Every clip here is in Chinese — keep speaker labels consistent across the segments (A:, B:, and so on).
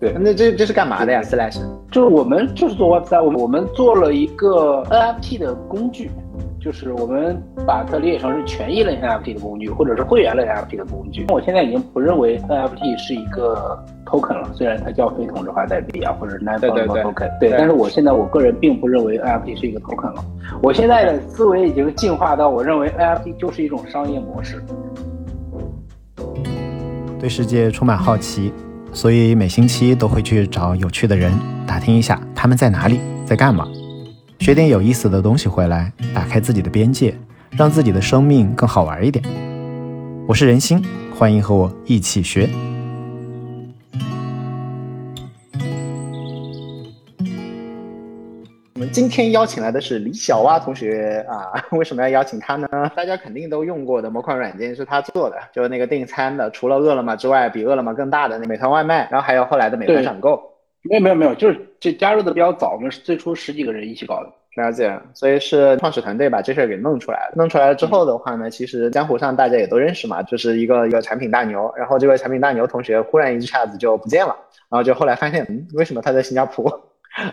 A: 对，
B: 那这这是干嘛的呀？Slash
A: 就是我们就是做 Web 三，我们我们做了一个 NFT 的工具。就是我们把它理解成是权益类 NFT 的工具，或者是会员类 NFT 的工具。我现在已经不认为 NFT 是一个 token 了，虽然它叫非同质化代币啊，或者是 non-fungible token。对，但是我现在我个人并不认为 NFT 是一个 token 了。我现在的思维已经进化到我认为 NFT 就是一种商业模式。
C: 对世界充满好奇，所以每星期都会去找有趣的人打听一下他们在哪里，在干嘛。学点有意思的东西回来，打开自己的边界，让自己的生命更好玩一点。我是任心，欢迎和我一起学。
B: 我们今天邀请来的是李小蛙同学啊，为什么要邀请他呢？大家肯定都用过的某款软件是他做的，就是那个订餐的，除了饿了么之外，比饿了么更大的那美团外卖，然后还有后来的美团闪购。
A: 没有没有没有，就是这加入的比较早，我们是最初十几个人一起搞的。
B: 了解，所以是创始团队把这事儿给弄出来了。弄出来了之后的话呢，其实江湖上大家也都认识嘛，就是一个一个产品大牛。然后这位产品大牛同学忽然一下子就不见了，然后就后来发现，嗯，为什么他在新加坡？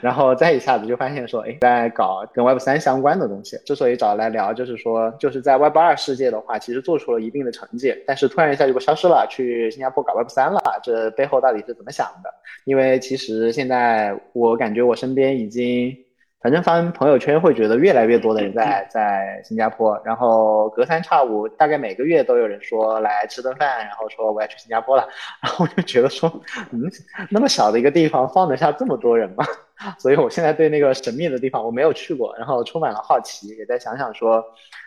B: 然后再一下子就发现说，哎，在搞跟 Web 三相关的东西。之所以找来聊，就是说，就是在 Web 二世界的话，其实做出了一定的成绩，但是突然一下就消失了，去新加坡搞 Web 三了。这背后到底是怎么想的？因为其实现在我感觉我身边已经。反正翻朋友圈会觉得越来越多的人在 在新加坡，然后隔三差五，大概每个月都有人说来吃顿饭，然后说我要去新加坡了，然后我就觉得说，嗯，那么小的一个地方放得下这么多人吗？所以我现在对那个神秘的地方我没有去过，然后充满了好奇，也在想想说，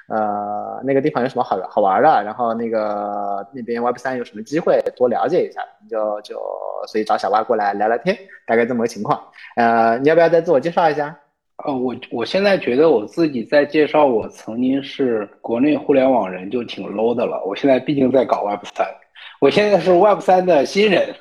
B: 呃，那个地方有什么好好玩的，然后那个那边 Web 三有什么机会多了解一下，就就所以找小蛙过来聊聊天，大概这么个情况。呃，你要不要再自我介绍一下？
A: 呃，我我现在觉得我自己在介绍我曾经是国内互联网人就挺 low 的了。我现在毕竟在搞 Web 三，我现在是 Web 三的新人。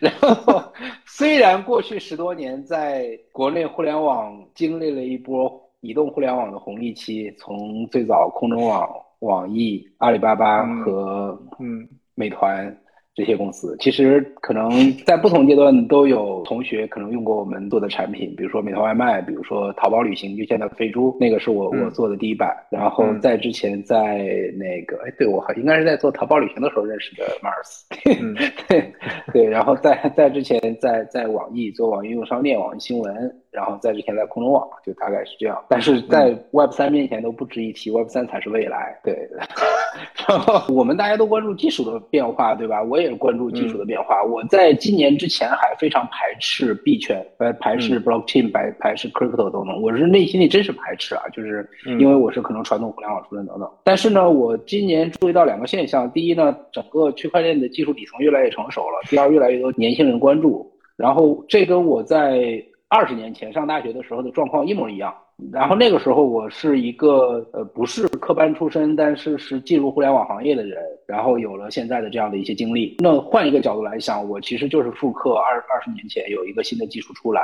A: 然后虽然过去十多年在国内互联网经历了一波移动互联网的红利期，从最早空中网、网易、阿里巴巴和嗯美团。这些公司其实可能在不同阶段都有同学可能用过我们做的产品，比如说美团外卖，比如说淘宝旅行，就现在飞猪，那个是我我做的第一版。然后在之前在那个，哎，对我还应该是在做淘宝旅行的时候认识的 Mars，对对。然后在在之前在在网易做网易应用商店、网易新闻。然后在之前在空中网就大概是这样，但是在 Web 三面前都不值一提，Web 三才是未来。对，然后我们大家都关注技术的变化，对吧？我也关注技术的变化。我在今年之前还非常排斥币圈，呃，排斥 Blockchain，排排斥 Crypto 等等。我是内心里真是排斥啊，就是因为我是可能传统互联网出身等等。但是呢，我今年注意到两个现象：第一呢，整个区块链的技术底层越来越成熟了；第二，越来越多年轻人关注。然后这跟我在二十年前上大学的时候的状况一模一样，然后那个时候我是一个呃不是科班出身，但是是进入互联网行业的人，然后有了现在的这样的一些经历。那换一个角度来想，我其实就是复刻二二十年前有一个新的技术出来，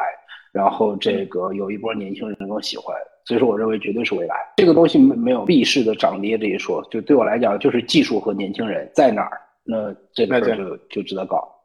A: 然后这个有一波年轻人能够喜欢，所以说我认为绝对是未来。这个东西没没有币式的涨跌这一说，就对我来讲就是技术和年轻人在哪儿，那这个就就值得搞。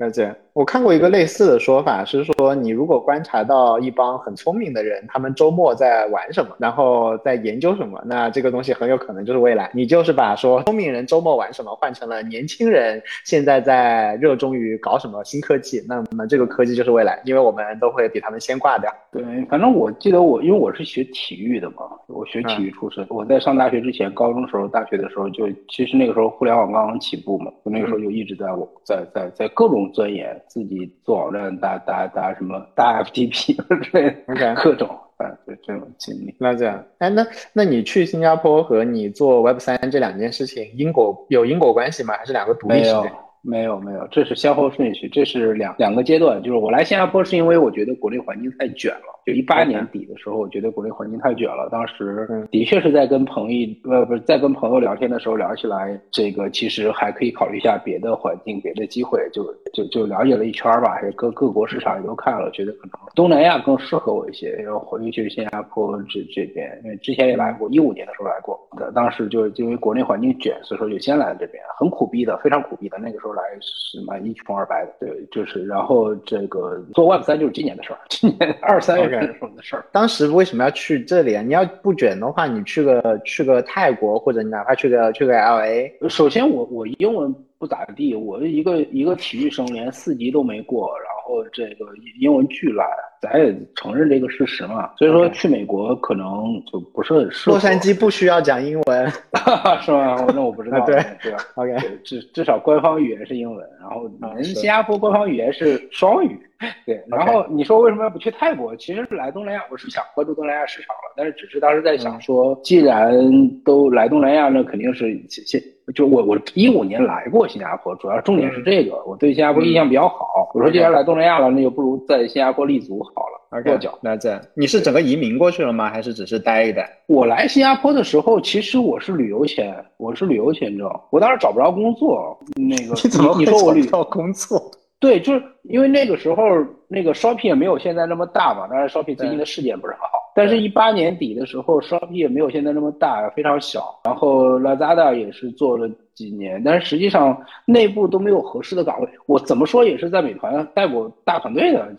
A: 对，
B: 了解。我看过一个类似的说法，是说你如果观察到一帮很聪明的人，他们周末在玩什么，然后在研究什么，那这个东西很有可能就是未来。你就是把说聪明人周末玩什么换成了年轻人现在在热衷于搞什么新科技，那么这个科技就是未来，因为我们都会比他们先挂掉。
A: 对，反正我记得我因为我是学体育的嘛，我学体育出身，我在上大学之前，高中时候、大学的时候就其实那个时候互联网刚刚起步嘛，我那个时候就一直在我在在在各种钻研。自己做网站打打打什么打 FTP 之类的各种，啊，就这种经历。
B: 那这样，哎，那那你去新加坡和你做 Web 三这两件事情因果有因果关系吗？还是两个独立事件？
A: 没有没有，这是先后顺序，这是两两个阶段。就是我来新加坡是因为我觉得国内环境太卷了。就一八年底的时候，我觉得国内环境太卷了。当时的确是在跟朋友呃不是在跟朋友聊天的时候聊起来，这个其实还可以考虑一下别的环境、别的机会。就就就了解了一圈吧，还是各各国市场也都看了，觉得可能东南亚更适合我一些。然后尤其是新加坡这这边，因为之前也来过，一五年的时候来过。当时就因为国内环境卷，所以说就先来了这边，很苦逼的，非常苦逼的。那个时候。候来是蛮一穷二白的，对，就是然后这个做 Web 三就是今年的事儿，今年二三月份时候的事儿。
B: 当时为什么要去这里啊？你要不卷的话，你去个去个泰国，或者你哪怕去个去个 LA。
A: 首先我我英文不咋地，我一个一个体育生连四级都没过，然后这个英文巨烂。咱也承认这个事实嘛，所以说去美国可能就不是很适
B: 合。洛杉矶不需要讲英文，
A: 是吗？那我不知道。
B: 对
A: 对
B: ，OK，
A: 至至少官方语言是英文，然后新加坡官方语言是双语。对，然后你说为什么要不去泰国？其实是来东南亚，我是想关注东南亚市场了，但是只是当时在想说，既然都来东南亚，那肯定是先就我我一五年来过新加坡，主要重点是这个，我对新加坡印象比较好。我说既然来东南亚了，那就不如在新加坡立足好了，落脚。
B: 那这你是整个移民过去了吗？还是只是待一待？
A: 我来新加坡的时候，其实我是旅游签，我是旅游签证，我当时找不着工作。那个
B: 你怎么
A: 你说我旅
B: 游工作？
A: 对，就是因为那个时候那个 shopping 也没有现在那么大嘛，当然 shopping 最近的事件不是很好，但是一八年底的时候 shopping 也没有现在那么大，非常小，然后 Lazada 也是做了。几年，但是实际上内部都没有合适的岗位。我怎么说也是在美团带过大团队的，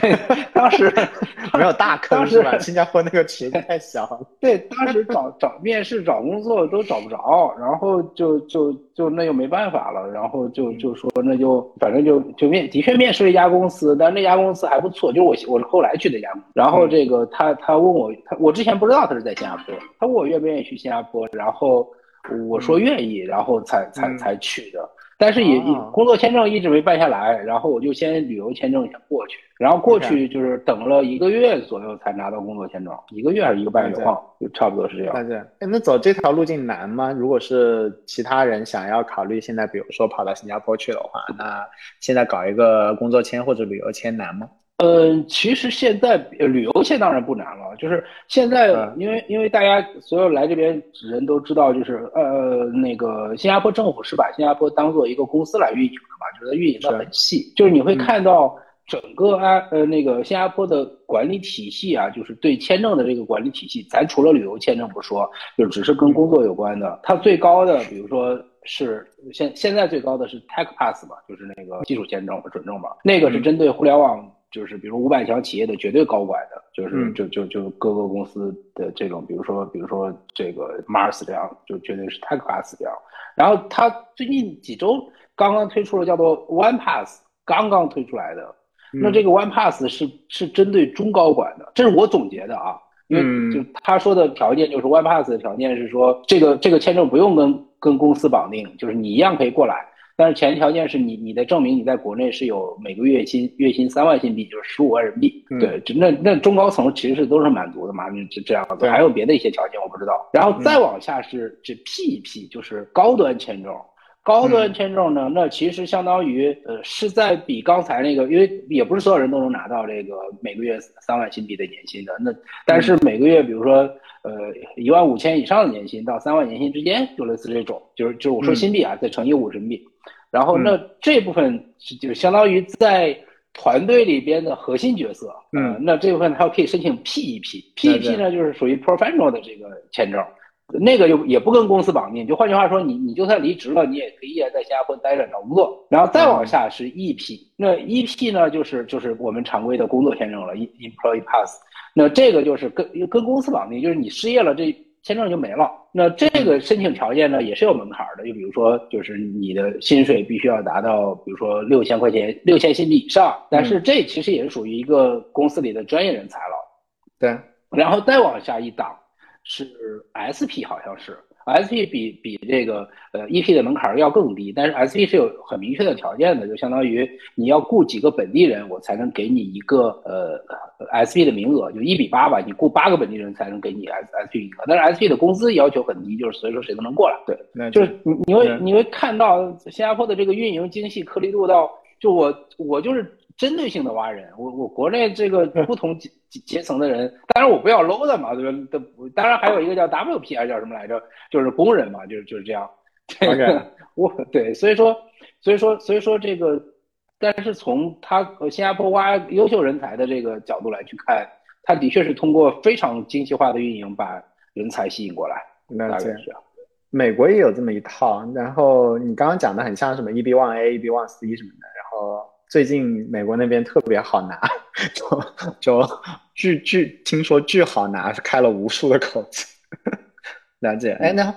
A: 对，当时
B: 没有大坑是吧？新加坡那个企业太小了。
A: 对，当时找找面试找工作都找不着，然后就就就那又没办法了，然后就就说那就反正就就面的确面试了一家公司，但那家公司还不错，就是我我是后来去的家，然后这个他他问我他我之前不知道他是在新加坡，他问我愿不愿意去新加坡，然后。我说愿意，然后才才才去的，但是也工作签证一直没办下来，然后我就先旅游签证先过去，然后过去就是等了一个月左右才拿到工作签证，一个月还是一个半月，忘了，就差不多是这样。
B: 对，哎，那走这条路径难吗？如果是其他人想要考虑现在，比如说跑到新加坡去的话，那现在搞一个工作签或者旅游签难吗？
A: 嗯，其实现在旅游签当然不难了，就是现在，因为因为大家所有来这边人都知道，就是呃那个新加坡政府是把新加坡当做一个公司来运营的嘛，就是运营的很细，就是你会看到整个啊呃那个新加坡的管理体系啊，就是对签证的这个管理体系，咱除了旅游签证不说，就只是跟工作有关的，它最高的，比如说是现现在最高的是 Tech Pass 嘛，就是那个技术签证和准证嘛，那个是针对互联网。就是比如五百强企业的绝对高管的，就是就就就各个公司的这种，比如说比如说这个 Mars 这样，就绝对是 Tech Pass 这样。然后他最近几周刚刚推出了叫做 One Pass，刚刚推出来的。那这个 One Pass 是是针对中高管的，这是我总结的啊，因为就他说的条件就是 One Pass 的条件是说，这个这个签证不用跟跟公司绑定，就是你一样可以过来。但是前提条件是你，你得证明你在国内是有每个月薪月薪三万新币，就是十五万人民币。对，那那中高层其实是都是满足的嘛，就这样子。还有别的一些条件我不知道。然后再往下是这 P 一 P，就是高端签证。高端签证呢，那其实相当于呃是在比刚才那个，因为也不是所有人都能拿到这个每个月三万新币的年薪的。那但是每个月比如说呃一万五千以上的年薪到三万年薪之间，就类似这种，就是就是我说新币啊，再乘以五人民币。然后那这部分就相当于在团队里边的核心角色，嗯，那这部分他可以申请 PEP，PEP 呢就是属于 professional 的这个签证，那个就也不跟公司绑定，就换句话说，你你就算离职了，你也可以依然在新加坡待着找工作。然后再往下是 EP，那 EP 呢就是就是我们常规的工作签证了，employee pass，那这个就是跟跟公司绑定，就是你失业了这。签证就没了。那这个申请条件呢，也是有门槛的。就比如说，就是你的薪水必须要达到，比如说六千块钱、六千新币以上。但是这其实也是属于一个公司里的专业人才了。
B: 对。
A: 然后再往下一档是 SP，好像是。SP 比比这个呃 EP 的门槛要更低，但是 SP 是有很明确的条件的，就相当于你要雇几个本地人，我才能给你一个呃 SP 的名额，就一比八吧，你雇八个本地人才能给你 S SP 名额。但是 SP 的工资要求很低，就是所以说谁都能过来。对，就是你你会你会看到新加坡的这个运营精细颗粒度到，就我我就是。针对性的挖人，我我国内这个不同阶阶层的人，当然我不要 low 的嘛，对吧？的当然还有一个叫 WP 还是叫什么来着？就是工人嘛，就是就是这样。这个 我对，所以说所以说所以说这个，但是从他新加坡挖优秀人才的这个角度来去看，他的确是通过非常精细化的运营把人才吸引过来。
B: 大概
A: 是这样。
B: 美国也有这么一套。然后你刚刚讲的很像什么 EB One A、EB One C 什么的。然后最近美国那边特别好拿，就就巨巨听说巨好拿，开了无数的口子。了解。哎，那。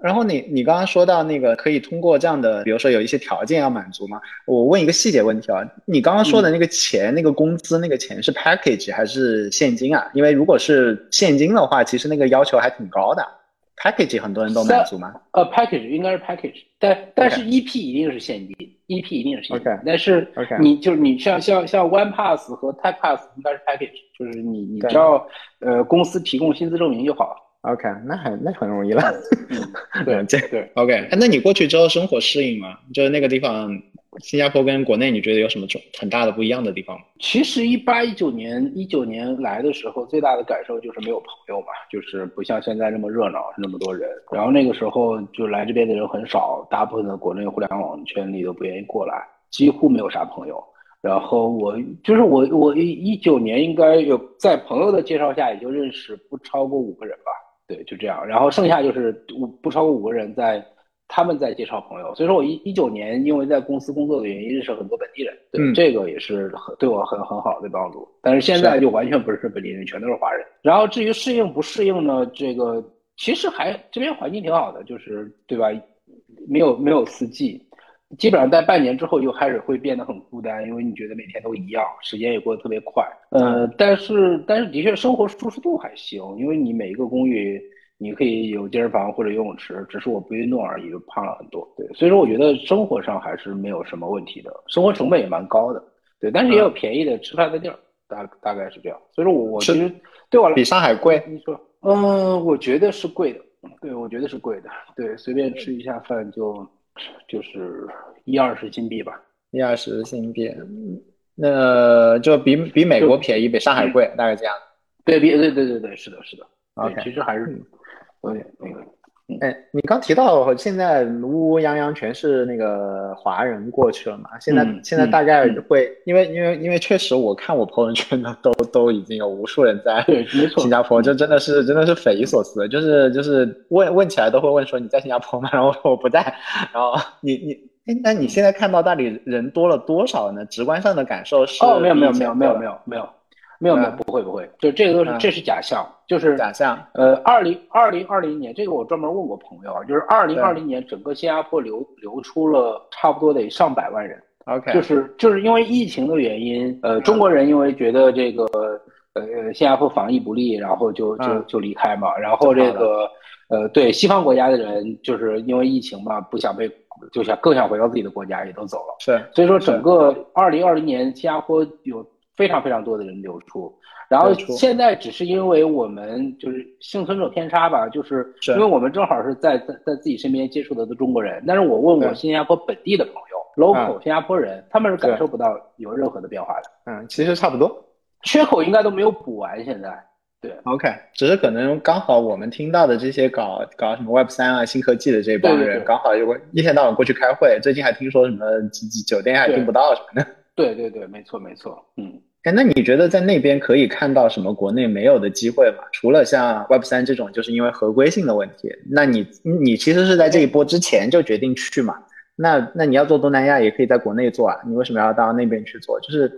B: 然后你你刚刚说到那个可以通过这样的，比如说有一些条件要满足吗？我问一个细节问题啊，你刚刚说的那个钱、那个工资、那个钱是 package 还是现金啊？因为如果是现金的话，其实那个要求还挺高的。Package 很多人都满足吗？
A: 呃，package 应该是 package，但但是 EP 一定是现金，EP 一定是现金。但是你就是你像像像 One Pass 和 Type Pass 应该是 package，就是你你只要呃公司提供薪资证明就好了。
B: OK，那很那很容易了。
A: 对，
B: 这
A: 对
B: OK。哎，那你过去之后生活适应吗？就是那个地方，新加坡跟国内，你觉得有什么很大的不一样的地方吗？
A: 其实一八一九年一九年来的时候，最大的感受就是没有朋友嘛，就是不像现在那么热闹，那么多人。然后那个时候就来这边的人很少，大部分的国内互联网圈里都不愿意过来，几乎没有啥朋友。然后我就是我我一一九年应该有在朋友的介绍下，也就认识不超过五个人吧。对，就这样，然后剩下就是五不超过五个人在，他们在介绍朋友，所以说我一一九年因为在公司工作的原因认识很多本地人，对，这个也是很对我很很好的帮助。但是现在就完全不是本地人，全都是华人。然后至于适应不适应呢？这个其实还这边环境挺好的，就是对吧？没有没有四季。基本上在半年之后就开始会变得很孤单，因为你觉得每天都一样，时间也过得特别快。呃，但是但是的确生活舒适度还行，因为你每一个公寓你可以有健身房或者游泳池，只是我不运动而已，就胖了很多。对，所以说我觉得生活上还是没有什么问题的，生活成本也蛮高的。对，但是也有便宜的吃饭的地儿，大大概是这样。所以说我其实对我来
B: 比上海贵。
A: 你说，嗯，我觉得是贵的。对，我觉得是贵的。对，随便吃一下饭就。就是一二十新币吧，
B: 一二十新币，那就比比美国便宜，比上海贵，大概这样。
A: 对，比对对对对，是的，是的。OK，其实还是有点那个。
B: 哎，你刚提到现在乌乌泱泱全是那个华人过去了嘛？现在现在大概会，因为因为因为确实我看我朋友圈的都都已经有无数人在新加坡，就真的是真的是匪夷所思，就是就是问问起来都会问说你在新加坡吗？然后我不在，然后你你哎，那你现在看到那里人多了多少呢？直观上的感受是？
A: 哦，没有没有没有没有没有没有。没有没有不会不会，就这个都是这是假象，就是
B: 假象。
A: 呃，二零二零二零年，这个我专门问过朋友啊，就是二零二零年整个新加坡流流出了差不多得上百万人。
B: OK，
A: 就是就是因为疫情的原因，呃，中国人因为觉得这个呃新加坡防疫不利，然后就就就离开嘛。然后这个呃对西方国家的人，就是因为疫情嘛，不想被就想更想回到自己的国家，也都走了。
B: 是，
A: 所以说整个二零二零年新加坡有。非常非常多的人流出，然后现在只是因为我们就是幸存者偏差吧，就是因为我们正好是在在在自己身边接触的都中国人，但是我问我新加坡本地的朋友，local 新加坡人，他们是感受不到有任何的变化的。
B: 嗯，其实差不多，
A: 缺口应该都没有补完。现在，对
B: ，OK，只是可能刚好我们听到的这些搞搞什么 Web 三啊、新科技的这帮人，刚好就一天到晚过去开会，最近还听说什么酒店还订不到什么的。
A: 对对对，没错没错，嗯。
B: 哎，那你觉得在那边可以看到什么国内没有的机会吗？除了像 Web 三这种，就是因为合规性的问题。那你你其实是在这一波之前就决定去嘛？那那你要做东南亚，也可以在国内做啊。你为什么要到那边去做？就是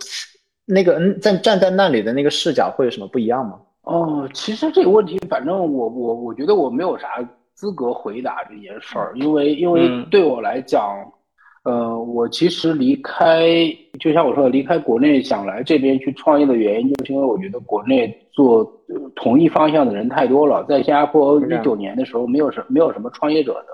B: 那个嗯，站站在那里的那个视角会有什么不一样吗？
A: 哦，其实这个问题，反正我我我觉得我没有啥资格回答这件事儿，因为因为对我来讲。呃，我其实离开，就像我说的，离开国内想来这边去创业的原因，就是因为我觉得国内做同一方向的人太多了。在新加坡一九年的时候，没有什没有什么创业者的，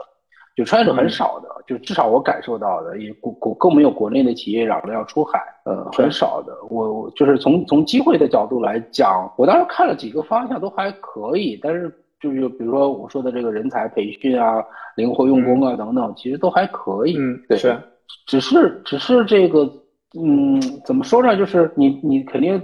A: 就创业者很少的，就至少我感受到的，也国国更没有国内的企业嚷着要出海，呃，很少的。我就是从从机会的角度来讲，我当时看了几个方向都还可以，但是。就是比如说我说的这个人才培训啊、灵活用工啊等等，其实都还可以。
B: 嗯，
A: 对，
B: 是，
A: 只是只是这个，嗯，怎么说呢？就是你你肯定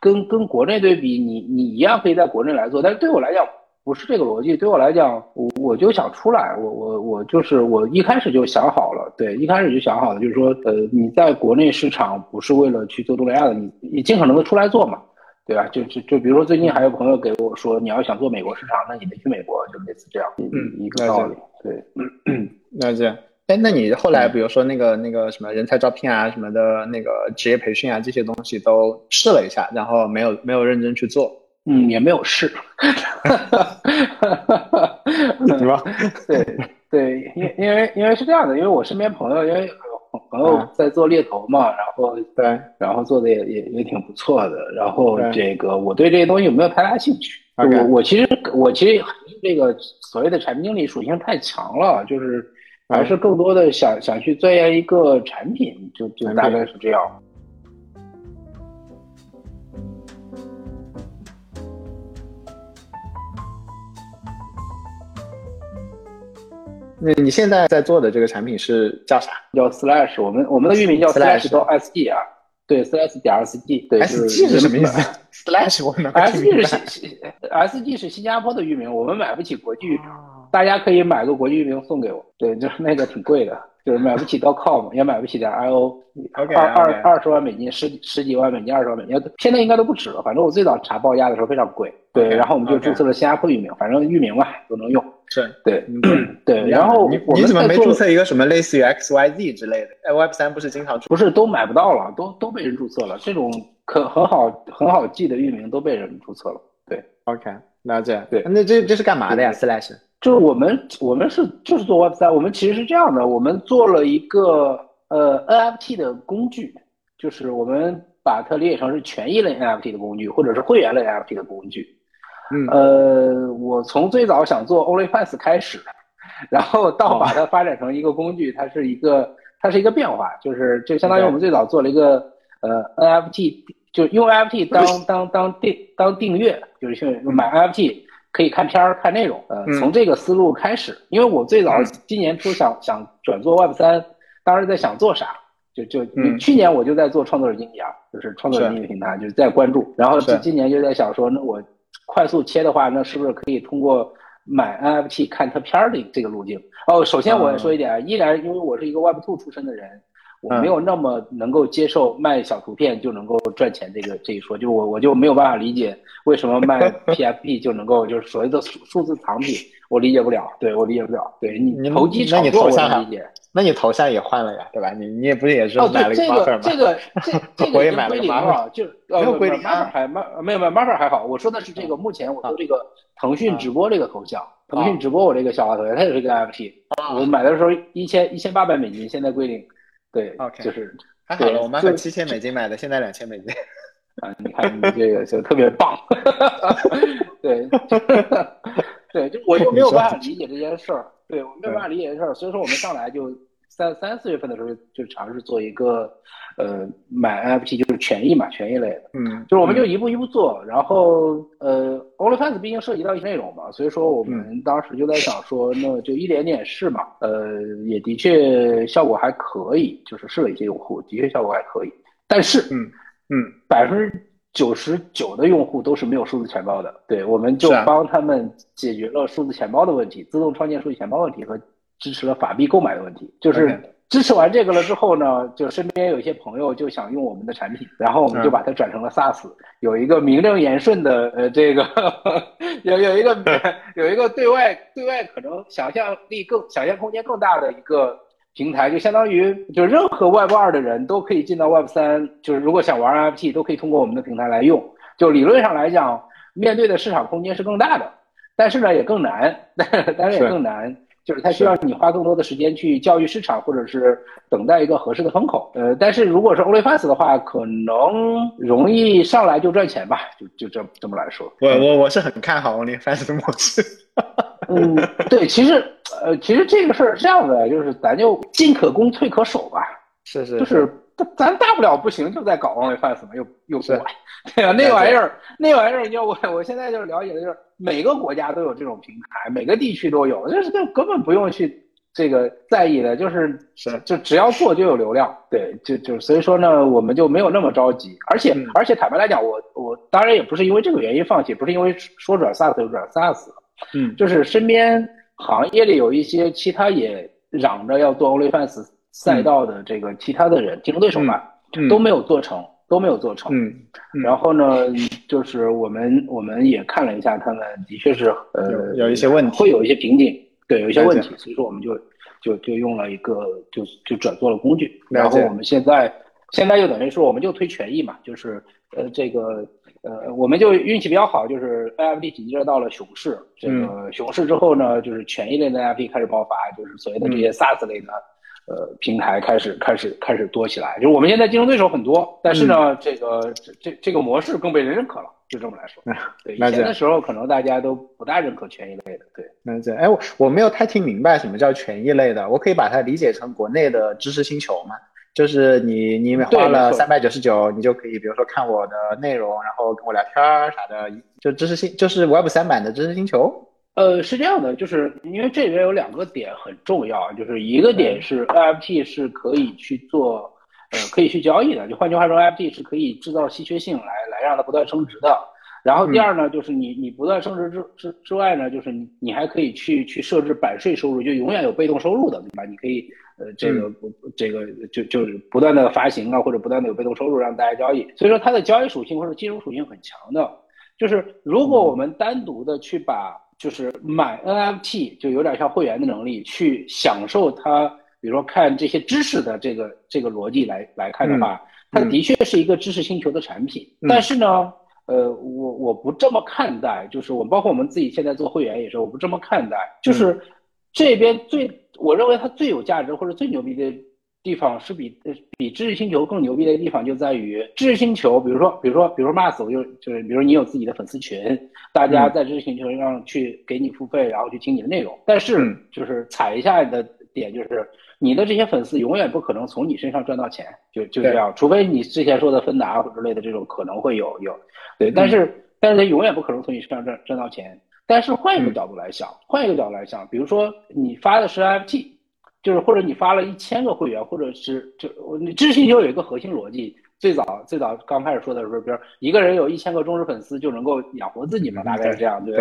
A: 跟跟国内对比，你你一样可以在国内来做，但是对我来讲不是这个逻辑。对我来讲，我我就想出来，我我我就是我一开始就想好了，对，一开始就想好了，就是说，呃，你在国内市场不是为了去做东南亚的，你你尽可能的出来做嘛。对吧？就就就比如说最近还有朋友给我说，你要想做美国市场，那你得去美国，就类似这样
B: 嗯
A: 一个道理。对，
B: 了解。哎，那你后来比如说那个那个什么人才招聘啊，什么的那个职业培训啊，这些东西都试了一下，然后没有没有认真去做。
A: 嗯，也没有试。
B: 对吧？
A: 对对，因因为因为是这样的，因为我身边朋友，因为朋友在做猎头嘛，然后
B: 对，
A: 然后做的也也也挺不错的，然后这个我对这些东西有没有太大兴趣？我我其实我其实这个所谓的产品经理属性太强了，就是还是更多的想想去钻研一个产品，就就大概是这样。
B: 那你现在在做的这个产品是叫啥
A: 叫 slash，我们我们的域名叫
B: Slash
A: slash 到 sg 啊，对 slash 点 sg，对就是
B: ？SG 是什么意思？Slash 我能听明
A: SG
B: 白
A: 是新 SG 是新加坡的域名，我们买不起国际域名，
B: 哦
A: 大家可以买个国际域名送给我。对，就是那个挺贵的，就是买不起 .com，也买不起点 io，二二二十万美金，十十几万美金，二十万美金，现在应该都不止了。反正我最早查报价的时候非常贵。对，然后我们就注册了新加坡域名，反正域名嘛都能用。
B: 是
A: 对
B: 嗯
A: 对，然后
B: 你你怎么没注册一个什么类似于 XYZ 之类的？哎，Web 三不是经常出
A: 不是都买不到了，都都被人注册了。这种可很好很好记的域名都被人注册了。对。
B: ？OK，了解。
A: 对
B: 那这这是干嘛的呀？Slash
A: 就是我们我们是就是做 Web 三，我们其实是这样的，我们做了一个呃 NFT 的工具，就是我们把它理解成是权益类 NFT 的工具，或者是会员类 NFT 的工具。
B: 嗯。
A: 呃，我从最早想做 OnlyFans 开始，然后到
B: 哦。
A: 把它发展成一个工具，它是一个它是一个变化，就是就相当于我们最早做了一个呃 NFT，就用 NFT 当当当订当订阅，就是去买 NFT 可以看片儿看内容，呃，
B: 嗯。
A: 从这个思路开始，因为我最早
B: 嗯。
A: 今年初想想转做 Web 三，当时在想做啥。就就
B: 嗯。
A: 去年我就在做创作者经济啊，就是创作者经济平台，就是在关注。然后今今年就在想说，那我快速切的话，那是不是可以通过买 NFT 看它片儿的这个路径？哦，首先我要说一点啊，依然因为我是一个 Web Two 出身的人，我
B: 嗯
A: 没有那么能够接受卖小图片就能够赚钱这个这一说，就我我就没有办法理解为什么卖 PFP 就能够就是所谓的数数字藏品，我理解不了，对我理解不了。对你
B: 你
A: 投机炒作我理解。
B: 那你头像也换了呀，对吧？你你也不是也是
A: 哦，
B: 买了
A: 一，
B: 个吗？
A: 个这个这这
B: 我也
A: 个已经
B: 买了个
A: 归零
B: buffer，
A: 就呃
B: 没有归零啊
A: buffer 还没有没有 buffer 还好，我说的是这个目前我说这个腾讯直播这个头像，腾讯直播我这个小花头像，它也是个 NFT，我买的时候一千一千八百美金，现在归零，对
B: OK
A: 就是
B: 还好了，
A: 对
B: 我妈
A: 就
B: 才七千美金买的，现在两千美金。
A: 啊，你看你这个就特别棒，对，对，就我就没有办法理解这件事儿，对我没有办法理解这事儿，所以说我们上来就三三四月份的时候就尝试做一个呃买 NFT 就是权益嘛，权益类的，
B: 嗯，
A: 就是我们就一步一步做，然后呃，OnlyFans 毕竟涉及到一些内容嘛，所以说我们当时就在想说，那就一点点试嘛，呃，也的确效果还可以，就是试了一些用户，的确效果还可以，但是
B: 嗯嗯。
A: 百分之九十九的用户都是没有数字钱包的，对，我们就帮他们解决了数字钱包的问题，自动创建数字钱包问题和支持了法币购买的问题。就是支持完这个了之后呢，就身边有一些朋友就想用我们的产品，然后我们就
B: 嗯
A: 把它转成了 SaaS，有一个名正言顺的呃这个有有一个 有一个对外对外可能想象力更想象空间更大的一个平台，就相当于就任何 Web 二的人都可以进到 Web 三，就是如果想玩 NFT 都可以通过我们的平台来用。就理论上来讲，面对的市场空间是更大的，但是呢也更难，但但是也更难。就是它需要你花更多的时间去教育市场，或者是等待一个合适的风口。呃，但是如果是 OnlyFans 的话，可能容易上来就赚钱吧，就就这这么来说。
B: 我我我是很看好 OnlyFans 的模式。
A: 嗯，对，其实呃，其实这个事儿是这样的，就是咱就进可攻，退可守吧。
B: 是是
A: 就是咱咱大不了不行，就在搞 OnlyFans 嘛，又又不
B: 是
A: 管，对吧，那玩意儿那玩意儿，你要我我现在就是了解的就是每个国家都有这种平台，每个地区都有，就是就根本不用去这个在意的，就是
B: 是
A: 就只要做就有流量，对，就就所以说呢，我们就没有那么着急，而且、
B: 嗯
A: 而且坦白来讲，我我当然也不是因为这个原因放弃，不是因为说转 SaaS 就转 SaaS，
B: 嗯。
A: 就是身边行业里有一些其他也嚷着要做 OnlyFans 赛道的这个其他的人，竞争对手吧，
B: 嗯。
A: 都没有做成。都没有做成。
B: 嗯，
A: 然后呢，就是我们我们也看了一下，他们的确是呃
B: 有有一些问题，
A: 会有一些瓶颈，对，有一些问题，所以说我们就就就用了一个就就转做了工具，然后我们现在现在就等于说我们就推权益嘛，就是呃这个呃我们就运气比较好，就是 NFT 紧接着到了熊市，这个熊市之后呢，就是权益类的 NFT 开始爆发，就是所谓的这些 SaaS 类的。呃，平台开始开始开始多起来，就是我们现在竞争对手很多，但是呢，这个这这这个模式更被人认可了，就这么来说。对，以前的时候可能大家都不大认可权益类的。对，
B: 那这哎，我我没有太听明白什么叫权益类的，我可以把它理解成国内的知识星球嘛？就是你你花了三百九十九，你就可以比如说看我的内容，然后跟我聊天儿啥的，就知识星就是 Web 三版的知识星球。
A: 呃，是这样的，就是因为这里面有两个点很重要，就是一个点是 NFT 是可以去做，呃，可以去交易的，就换句话说，NFT 是可以制造稀缺性来来让它不断升值的。然后第二呢，就是你你不断升值之之之外呢，就是你你还可以去去设置版税收入，就永远有被动收入的，对吧？你可以呃这个不这个就就是不断的发行啊，或者不断的有被动收入让大家交易，所以说它的交易属性或者金融属性很强的。就是如果我们单独的去把就是买 NFT 就有点像会员的能力，去享受它，比如说看这些知识的这个这个逻辑来来看的话，它的确是一个知识星球的产品。但是呢，呃，我我不这么看待，就是我包括我们自己现在做会员也是，我不这么看待，就是这边最我认为它最有价值或者最牛逼的。地方是比呃比知识星球更牛逼的地方就在于知识星球，比如说比如说比如说 Mars，我就就是比如你有自己的粉丝群，大家在知识星球上去给你付费，然后去听你的内容。但是就是踩一下的点就是你的这些粉丝永远不可能从你身上赚到钱，就就这样，除非你之前说的芬达或之类的这种可能会有有，对，但是但是他永远不可能从你身上赚赚到钱。但是换一个角度来想，换一个角度来想，比如说你发的是 NFT。就是或者你发了一千个会员，或者是就你知识星球有一个核心逻辑，最早最早刚开始说的时候，比如一个人有一千个忠实粉丝就能够养活自己嘛，大概是这样，对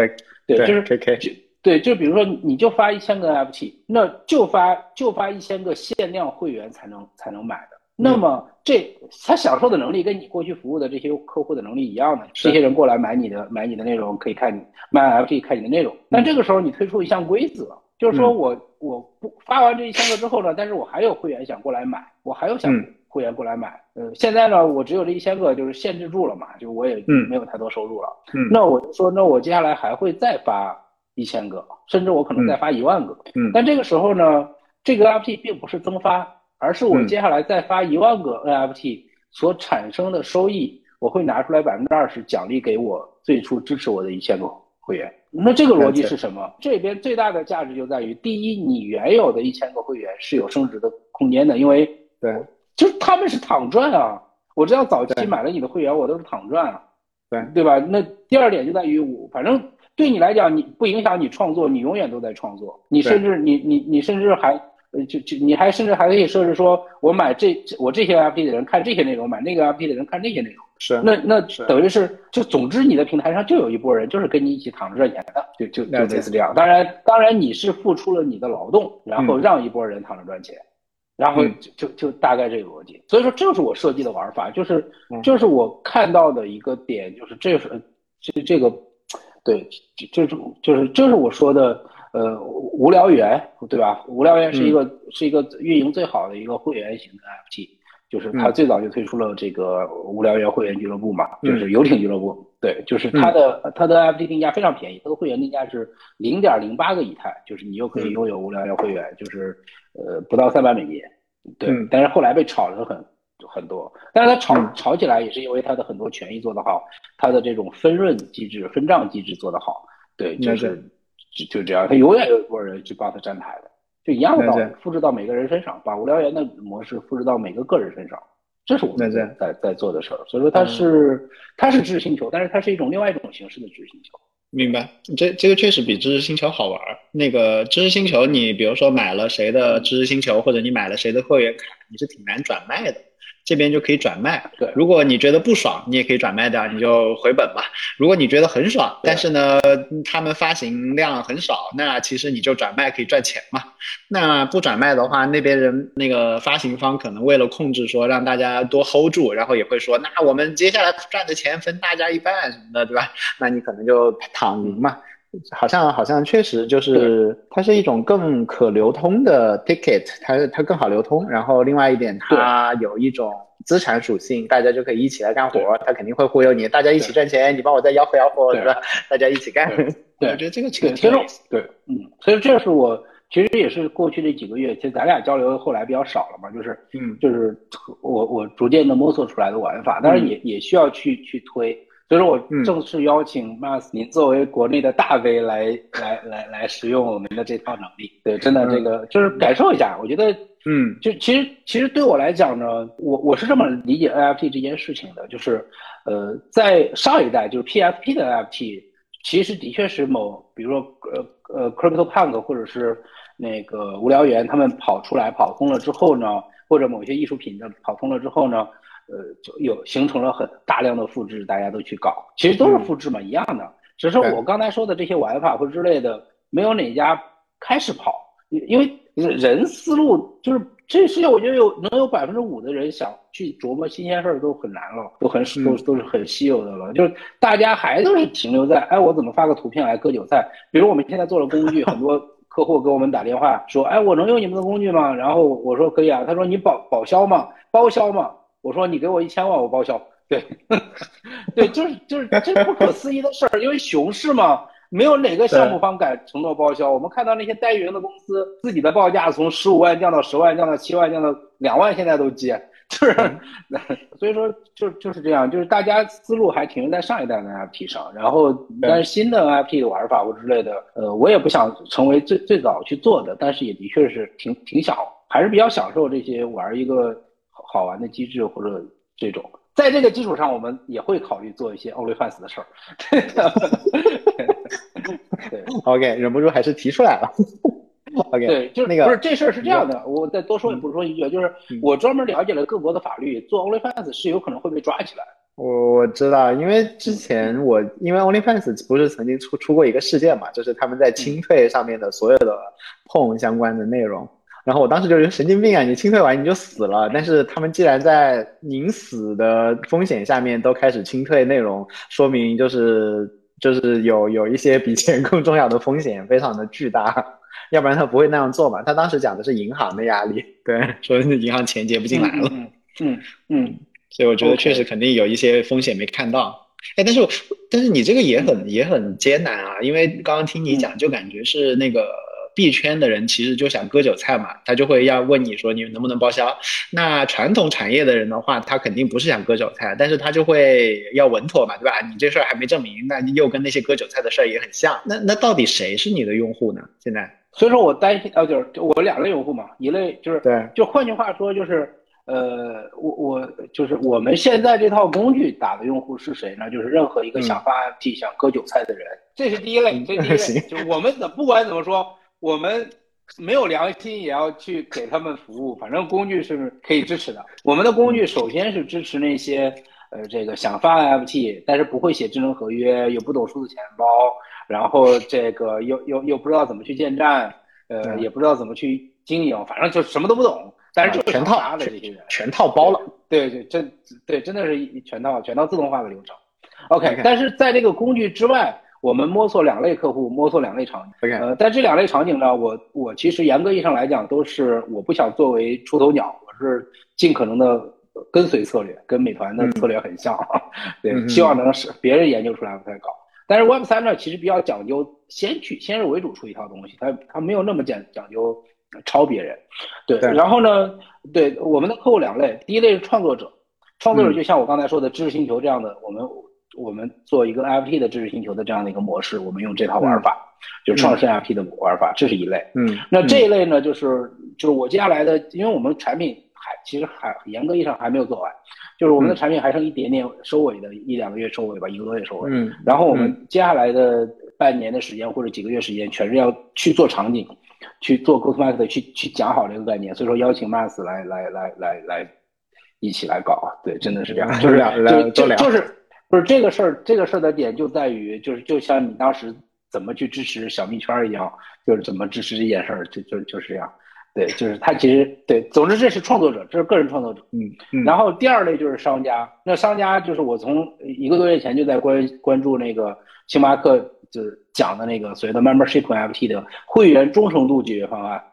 B: 对？
A: 对，就是
B: 就
A: 对，就比如说你就发一千个 NFT，那就发就发一千个限量会员才能才能买的，那么这他享受的能力跟你过去服务的这些客户的能力一样的，这些人过来买你的买你的内容，可以看你卖 NFT 看你的内容，但这个时候你推出一项规则。就是说我我不发完这一千个之后呢，但是我还有会员想过来买，我还有想会员过来买。呃，现在呢，我只有这一千个，就是限制住了嘛，就我也没有太多收入了。
B: 嗯，
A: 那我就说，那我接下来还会再发一千个，甚至我可能再发一万个。
B: 嗯，
A: 但这个时候呢，这个 NFT 并不是增发，而是我接下来再发一万个 NFT 所产生的收益，我会拿出来百分之二十奖励给我最初支持我的一千个会员。那这个逻辑是什么？这边最大的价值就在于，第一，你原有的一千个会员是有升值的空间的，因为
B: 对，
A: 就是他们是躺赚啊。我知道早期买了你的会员，我都是躺赚啊，
B: 对
A: 对吧？那第二点就在于，我反正对你来讲，你不影响你创作，你永远都在创作，你甚至你你你甚至还。就就你还甚至还可以设置说，我买这我这些 IP 的人看这些内容，买那个 IP 的人看那些内容。
B: 是，
A: 那那等于是就总之你的平台上就有一波人就是跟你一起躺着赚钱的，就就就类似这样。当然当然你是付出了你的劳动，然后让一波人躺着赚钱，然后就就就大概这个逻辑。所以说这是我设计的玩法，就是就是我看到的一个点，就是这是这这个对，就就就是就是我说的。呃，无聊猿对吧？无聊猿是一个是一个运营最好的一个会员型的 FT，就是它最早就推出了这个无聊猿会员俱乐部嘛，就是游艇俱乐部。对，就是它的它的 FT 定价非常便宜，它的会员定价是零点零八个以太，就是你又可以拥有无聊猿会员，就是呃不到三百美金。对，但是后来被炒了很很多，但是它炒炒起来也是因为它的很多权益做得好，它的这种分润机制、分账机制做得好。对，这是。就就这样，他永远有一波人去帮他站台的，就一样的道理，复制到每个人身上，把无聊猿的模式复制到每个个人身上，这是我们在在在做的事儿。所以说，它是它是知识星球，但是它是一种另外一种形式的知识星球。
B: 明白，这这个确实比知识星球好玩。那个知识星球，你比如说买了谁的知识星球，或者你买了谁的会员卡，你是挺难转卖的。这边就可以转卖。
A: 对
B: 如果你觉得不爽，你也可以转卖掉，你就回本嘛。如果你觉得很爽，但是呢，他们发行量很少，那其实你就转卖可以赚钱嘛。那不转卖的话，那边人那个发行方可能为了控制说让大家多 hold 住，然后也会说，那我们接下来赚的钱分大家一半什么的，对吧？那你可能就躺赢嘛。好像好像确实就是它是一种更可流通的 ticket，它它更好流通。然后另外一点，它有一种资产属性，大家就可以一起来干活。它肯定会忽悠你，大家一起赚钱，你帮我再吆喝吆喝，
A: 对
B: 是吧？大家一起干。
A: 对
B: 我觉得这个其
A: 对，
B: 实
A: 其实对，嗯，所以这是我其实也是过去这几个月，其实咱俩交流后来比较少了嘛，就是
B: 嗯
A: 就是我我逐渐的摸索出来的玩法，当然也、也需要去去推。所以说我
B: 嗯。
A: 正式邀请 Mas 您作为国内的大 V 来来来来使用我们的这套能力。对，真的这个就是感受一下，我觉得
B: 嗯。
A: 就其实其实对我来讲呢，我我是这么理解 NFT 这件事情的，就是呃，在上一代就是 PFP 的 NFT，其实的确是某比如说呃呃 CryptoPunk 或者是那个无聊猿他们跑出来跑通了之后呢，或者某些艺术品的跑通了之后呢，呃，就有形成了很大量的复制，大家都去搞，其实都是复制嘛，一样的，只是我刚才说的这些玩法或之类的，没有哪家开始跑，因因为人思路就是这世界，我觉得有能有百分之五的人想去琢磨新鲜事儿都很难了，都很
B: 嗯
A: 都都是很稀有的了。就是大家还都是停留在，哎，我怎么发个图片来割韭菜？比如我们现在做了工具，很多客户给我们打电话说，哎，我能用你们的工具吗？然后我说可以啊，他说你保保销吗？包销吗？我说你给我一千万，我报销。对，对，就是就是这不可思议的事儿，因为熊市嘛，没有哪个项目方敢承诺报销。我们看到那些代运营的公司，自己的报价从十五万降到十万，降到七万，降到两万，现在都接，就是，所以说就就是这样，就是大家思路还停留在上一代的 NFT 上，然后但是新的 NFT 的玩法或之类的，呃，我也不想成为最最早去做的，但是也的确是挺挺享，还是比较享受这些玩一个好玩的机制或者这种。在这个基础上，我们也会考虑做一些 OnlyFans 的事儿。对，
B: OK，忍不住还是提出来了。OK，
A: 对，就是
B: 那个
A: 不是这事儿是这样的，我再多说补充一句，就是
B: 嗯
A: 我专门了解了各国的法律，做 OnlyFans 是有可能会被抓起来。
B: 我我知道，因为之前我因为 OnlyFans 不是曾经出出过一个事件嘛，就是他们在清退上面的所有的碰相关的内容，然后我当时就觉得神经病啊，你清退完你就死了，但是他们既然在您死的风险下面都开始清退内容，说明就是 就是有有一些比钱更重要的风险，非常的巨大。要不然他不会那样做嘛？他当时讲的是银行的压力，对，说银行钱结不进来了。
A: 嗯嗯嗯，
B: 所以我觉得确实肯定有一些风险没看到。哎，但是但是你这个也很也很艰难啊，因为刚刚听你讲，就感觉是那个币圈的人其实就想割韭菜嘛，他就会要问你说你能不能报销。那传统产业的人的话，他肯定不是想割韭菜，但是他就会要稳妥嘛，对吧？你这事儿还没证明，那你又跟那些割韭菜的事儿也很像。那那到底谁是你的用户呢？现在？
A: 所以说我担心，呃，就是我两类用户嘛，一类就是
B: 对，
A: 就换句话说就是。呃，我我就是我们现在这套工具打的用户是谁呢？就是任何一个想发 NFT、想割韭菜的人，这是第一类，这是第一类。就我们怎不管怎么说，我们没有良心也要去给他们服务，反正工具是可以支持的。我们的工具首先是支持那些呃这个想发 NFT，但是不会写智能合约，又不懂数字钱包，然后这个又又又不知道怎么去建站，呃，也不知道怎么去经营，反正就什么都不懂。但是就
B: 全套
A: 的这些人，
B: 全套包了。
A: 对对，真对，真的是一全套全套自动化的流程。OK，但是在这个工具之外，我们摸索两类客户，摸索两类场景。呃，但这两类场景呢，我我其实严格意义上来讲，都是我不想作为出头鸟，我是尽可能的跟随策略，跟美团的策略很像。对，希望能是别人研究出来我才搞。但是 Web 三呢，其实比较讲究先去先入为主出一套东西，它它没有那么讲讲究。抄别人，对，
B: 对
A: 然后呢，对我们的客户两类，第一类是创作者，创作者就像我刚才说的知识星球这样的，我们我们做一个 NFT 的知识星球的这样的一个模式，我们用这套玩法，就是创世 NFT 的玩法，这是一类。
B: 嗯，
A: 那这一类呢，就是就是我接下来的，因为我们产品还其实还严格意义上还没有做完，就是我们的产品还剩一点点收尾的，一两个月收尾吧，一个多月收尾。
B: 嗯，
A: 然后我们接下来的半年的时间或者几个月时间，全是要去做场景。去做 go to market 去去讲好这个概念，所以说邀请 Mas 来来来来来一起来搞。对，真的是这样，就是
B: 聊
A: 就就
B: 聊
A: 就是不是这个事儿，这个事儿的点就在于，就是就像你当时怎么去支持小蜜圈一样，就是怎么支持这件事儿，就就就是这样。对，就是他其实对，总之这是创作者，这是个人创作者。
B: 嗯嗯。
A: 然后第二类就是商家，那商家就是我从一个多月前就在关关注那个星巴克就是讲的那个所谓的 membership NFT 的会员忠诚度解决方案。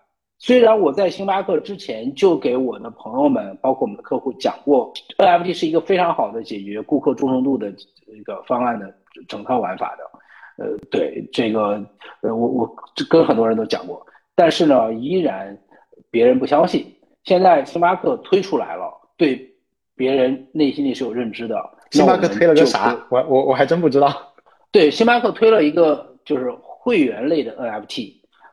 A: 虽然我在星巴克之前就给我的朋友们，包括我们的客户讲过，NFT 是一个非常好的解决顾客忠诚度的一个方案的整套玩法的。呃，对这个，呃，我我跟很多人都讲过，但是呢，依然。别人不相信，现在星巴克推出来了，对别人内心里是有认知的。
B: 星巴克推了个啥？我我我还真不知道。
A: 对，星巴克推了一个就是会员类的 NFT，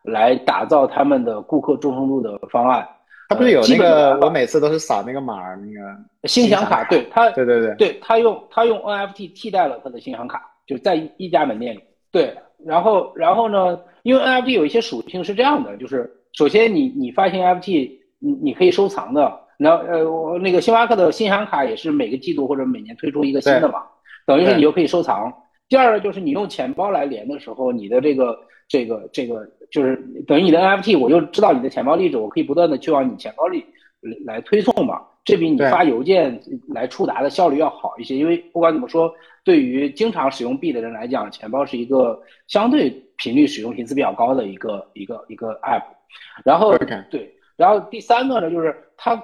A: 来打造他们的顾客忠诚度的方案。
B: 他不是有那个？我每次都是扫那个码那个
A: 星享卡。对他，
B: 对对对，
A: 对他用他用 NFT 替代了他的星享卡，就在一家门店里。对，然后然后呢？因为 NFT 有一些属性是这样的，就是。首先，你你发行 NFT，你你可以收藏的。然后，呃，我那个星巴克的信享卡也是每个季度或者每年推出一个新的嘛，等于是你就可以收藏。第二个就是你用钱包来连的时候，你的这个这个这个就是等于你的 NFT，我就知道你的钱包地址，我可以不断的去往你钱包里来推送嘛。这比你发邮件来触达的效率要好一些，因为不管怎么说，对于经常使用币的人来讲，钱包是一个相对频率使用频次比较高的一个一个一个 app。然后对，然后第三个呢，就是它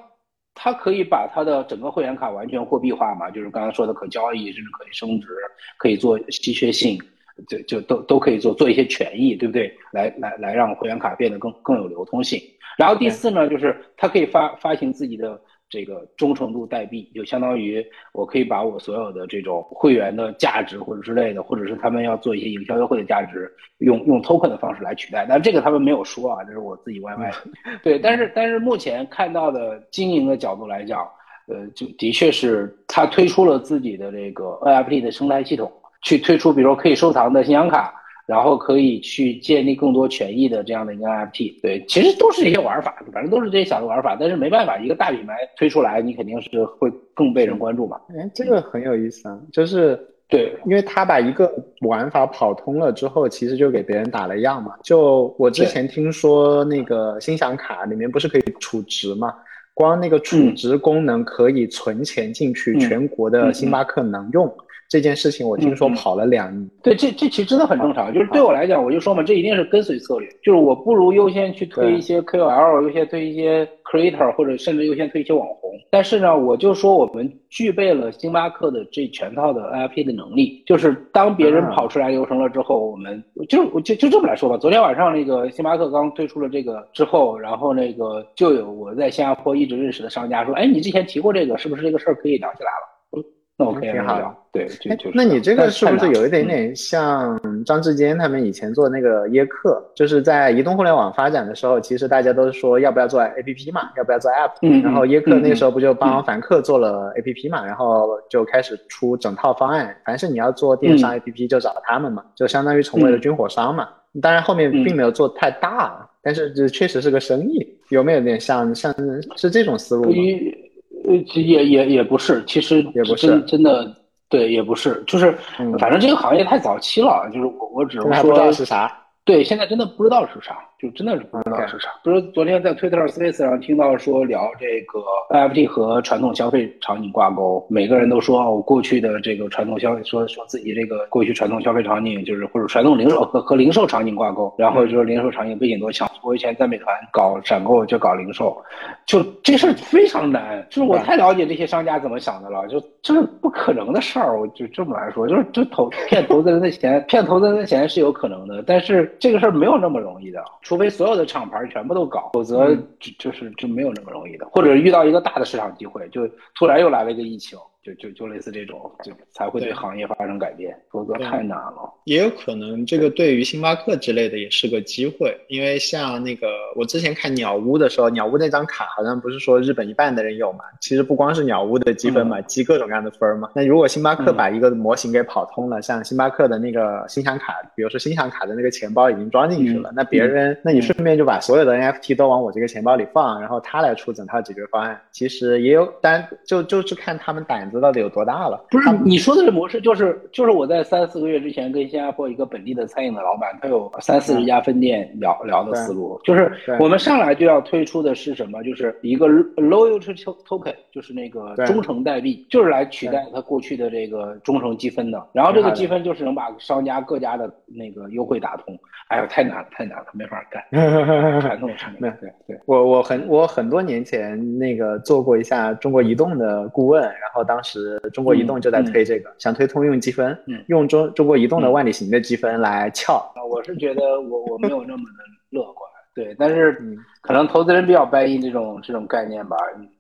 A: 它可以把它的整个会员卡完全货币化嘛，就是刚刚说的可交易，甚至可以升值，可以做稀缺性，就就都都可以做做一些权益，对不对？来来来让会员卡变得更更有流通性。然后第四呢，就是它可以发发行自己的。这个忠诚度代币就相当于我可以把我所有的这种会员的价值或者之类的，或者是他们要做一些营销优惠的价值，用用 token 的方式来取代。但这个他们没有说啊，这是我自己 YY。对，但是但是目前看到的经营的角度来讲，呃，就的确是他推出了自己的这个 NFT 的生态系统，去推出比如说可以收藏的信仰卡。然后可以去建立更多权益的这样的一个 NFT，对，其实都是一些玩法，反正都是这些小的玩法。但是没办法，一个大品牌推出来，你肯定是会更被人关注嘛。
B: 哎，这个很有意思啊，就是
A: 对，
B: 因为他把一个玩法跑通了之后，其实就给别人打了样嘛。就我之前听说那个心想卡里面不是可以储值嘛，光那个储值功能可以存钱进去，全国的星巴克能用。这件事情我听说跑了两亿，
A: 对，这这其实真的很正常。就是对我来讲，我就说嘛，这一定是跟随策略。就是我不如优先去推一些 KOL，优先推一些 Creator，或者甚至优先推一些网红。但是呢，我就说我们具备了星巴克的这全套的 NFT 的能力。就是当别人跑出来流程了之后，我们就就就这么来说吧。昨天晚上那个星巴克刚推出了这个之后，然后那个就有我在新加坡一直认识的商家说，哎，你之前提过这个，是不是这个事儿可以聊起来了？那 OK，
B: 挺好。
A: 对，就
B: 那你这个是不是有一点点像张志坚他们以前做那个耶客？就是在移动互联网发展的时候，其实大家都说要不要做 APP 嘛，要不要做 App？
A: 嗯。
B: 然后耶客那个时候不就帮凡客做了 APP 嘛，然后就开始出整套方案，凡是你要做电商 APP 就找他们嘛，就相当于成为了军火商嘛。当然后面并没有做太大，但是这确实是个生意，有没有点像像是这种思路吗？
A: 呃，也也也不是，其实
B: 也不是。
A: 真真的，对，也不是，就是反正这个行业太早期了，就是我我只能
B: 说是啥。
A: 对，现在真的不知道是啥，就真的是不知道是啥。比如昨天在 Twitter Space 上听到说聊这个 NFT 和传统消费场景挂钩，每个人都说我，过去的这个传统消费，说说自己这个过去传统消费场景就是或者传统零售和和零售场景挂钩，然后就是零售场景背景多强。我以前在美团搞闪购就搞零售，就这事儿非常难，就是我太了解这些商家怎么想的了，就这是不可能的事儿。我就这么来说，就是就投骗投资人的钱，骗投资人的钱是有可能的，但是。这个事儿没有那么容易的，除非所有的厂牌全部都搞，否则就就是就没有那么容易的。或者遇到一个大的市场机会，就突然又来了一个疫情，就就就类似这种，就才会对行业发生改变，否则太难了。
B: 也有可能这个对于星巴克之类的也是个机会，因为像那个我之前看鸟屋的时候，鸟屋那张卡好像不是说日本一半的人有嘛，其实不光是鸟屋的积分嘛，积各种各样的分儿嘛。那如果星巴克
A: 嗯。
B: 把一个模型给跑通了，像星巴克的那个心享卡，比如说心享卡的那个钱包已经装进去了，
A: 嗯
B: 那别人那你顺便就把所有的 NFT 都往我这个钱包里放，然后他来出整套解决方案，其实也有，但就就是看他们胆子到底有多大了。
A: 不是你说的这模式，就是就是我在三四个月之前跟新加坡一个本地的餐饮的老板，他有三四十家分店聊聊的思路，就是我们上来就要推出的是什么？就是一个 loyalty token，就是那个
B: 对
A: 忠诚代币，就是来取代他过去的这个忠诚积分的。然后这个积分就是能把商家各家的那个优惠打通。哎呦，太难了，太难了，没法干。传统产品，对对。
B: 我我很我很多年前那个做过一下中国移动的顾问，然后当时中国移动就在推这个，想推通用积分，
A: 嗯
B: 用中中国移动的万里行的积分来撬。
A: 我是觉得我我没有那么的乐观，对，但是
B: 嗯
A: 可能投资人比较 buy in 这种这种概念吧，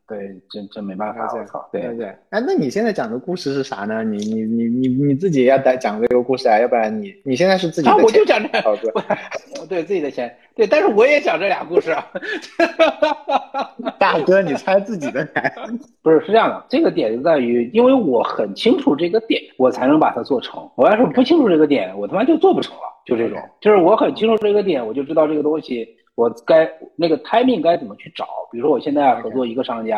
A: 对，这这没办法，我操，对。
B: 对对，哎，那你现在讲的故事是啥呢？你你你你你自己要讲讲这个故事啊，要不然你你现在是自己
A: 我就
B: 钱
A: 讲这，
B: 操作，
A: 我对自己的钱，对，但是我也讲这俩故事啊。
B: 大哥，你猜自己的钱。
A: 不是，是这样的，这个点就在于，因为我很清楚这个点，我才能把它做成。我要是不清楚这个点，我他妈就做不成了。就这种，就是我很清楚这个点，我就知道这个东西我该那个 timing 该怎么去找。比如说，我现在要合作一个商家，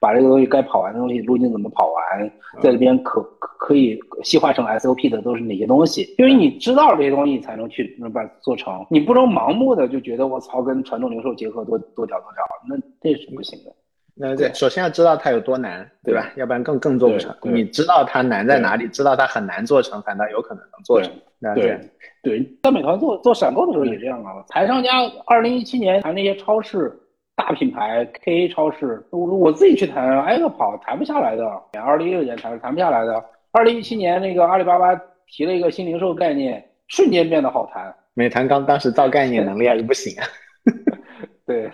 A: 把这个东西该跑完的东西路径怎么跑完，在这边可可可以细化成 SOP 的都是哪些东西？因为你知道这些东西，你才能去能把它做成。你不能盲目的就觉得我操，跟传统零售结合多多屌多屌，那这是不行的。
B: 那对，首先要知道它有多难，对吧？要不然更更做不成。你知道它难在哪里，知道它很难做成，反倒有可能能做成。了
A: 对。对，在美团做做闪购的时候也这样啊。台商家二零一七年谈那些超市大品牌 KA 超市，我我自己去谈，挨个跑，谈不下来的。二零一六年谈谈不下来的。二零一七年那个阿里巴巴提了一个新零售概念，瞬间变得好谈。
B: 美团刚当时造概念能力还是不行啊。
A: 对，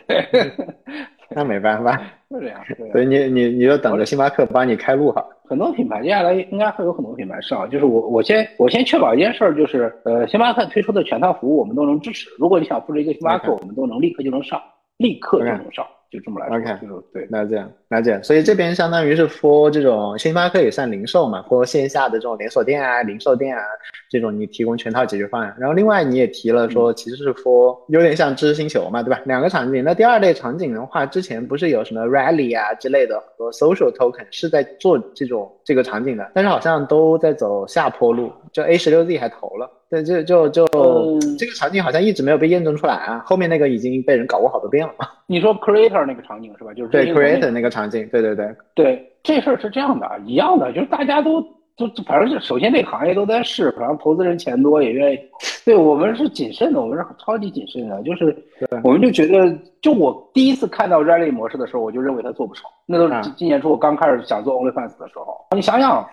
B: 那没办法，
A: 就这样。对
B: 所以你你你就等着星巴克帮你开路哈。
A: 很多品牌接下来应该会有很多品牌上，就是我我先我先确保一件事儿，就是呃，星巴克推出的全套服务我们都能支持。如果你想复制一个星巴克，我们都能立刻就能上，立刻就
B: OK
A: 能上，就这么来说。
B: OK
A: 就是对。
B: 了解了解，所以这边相当于是 for 这种星巴克也算零售嘛，for 线下的这种连锁店啊、零售店啊这种，你提供全套解决方案。然后另外你也提了说，其实是 for 有点像知识星球嘛，对吧？两个场景。那第二类场景的话，之前不是有什么 rally 啊之类的和 social token 是在做这种这个场景的，但是好像都在走下坡路。就 A 十六 Z 还投了，对，就就就、
A: 嗯
B: 这个场景好像一直没有被验证出来啊。后面那个已经被人搞过好多遍了嘛。
A: 你说 creator 那个场景是吧？就是
B: 对 creator 那个场景，对对对。
A: 对这事儿是这样的，一样的，就是大家都都反正是首先这个行业都在试，反正投资人钱多也愿意。对我们是谨慎的，我们是超级谨慎的，就是我们就觉得，就我第一次看到 rally 模式的时候，我就认为他做不成。那都是今年初我刚开始想做 OnlyFans 的时候，你想想。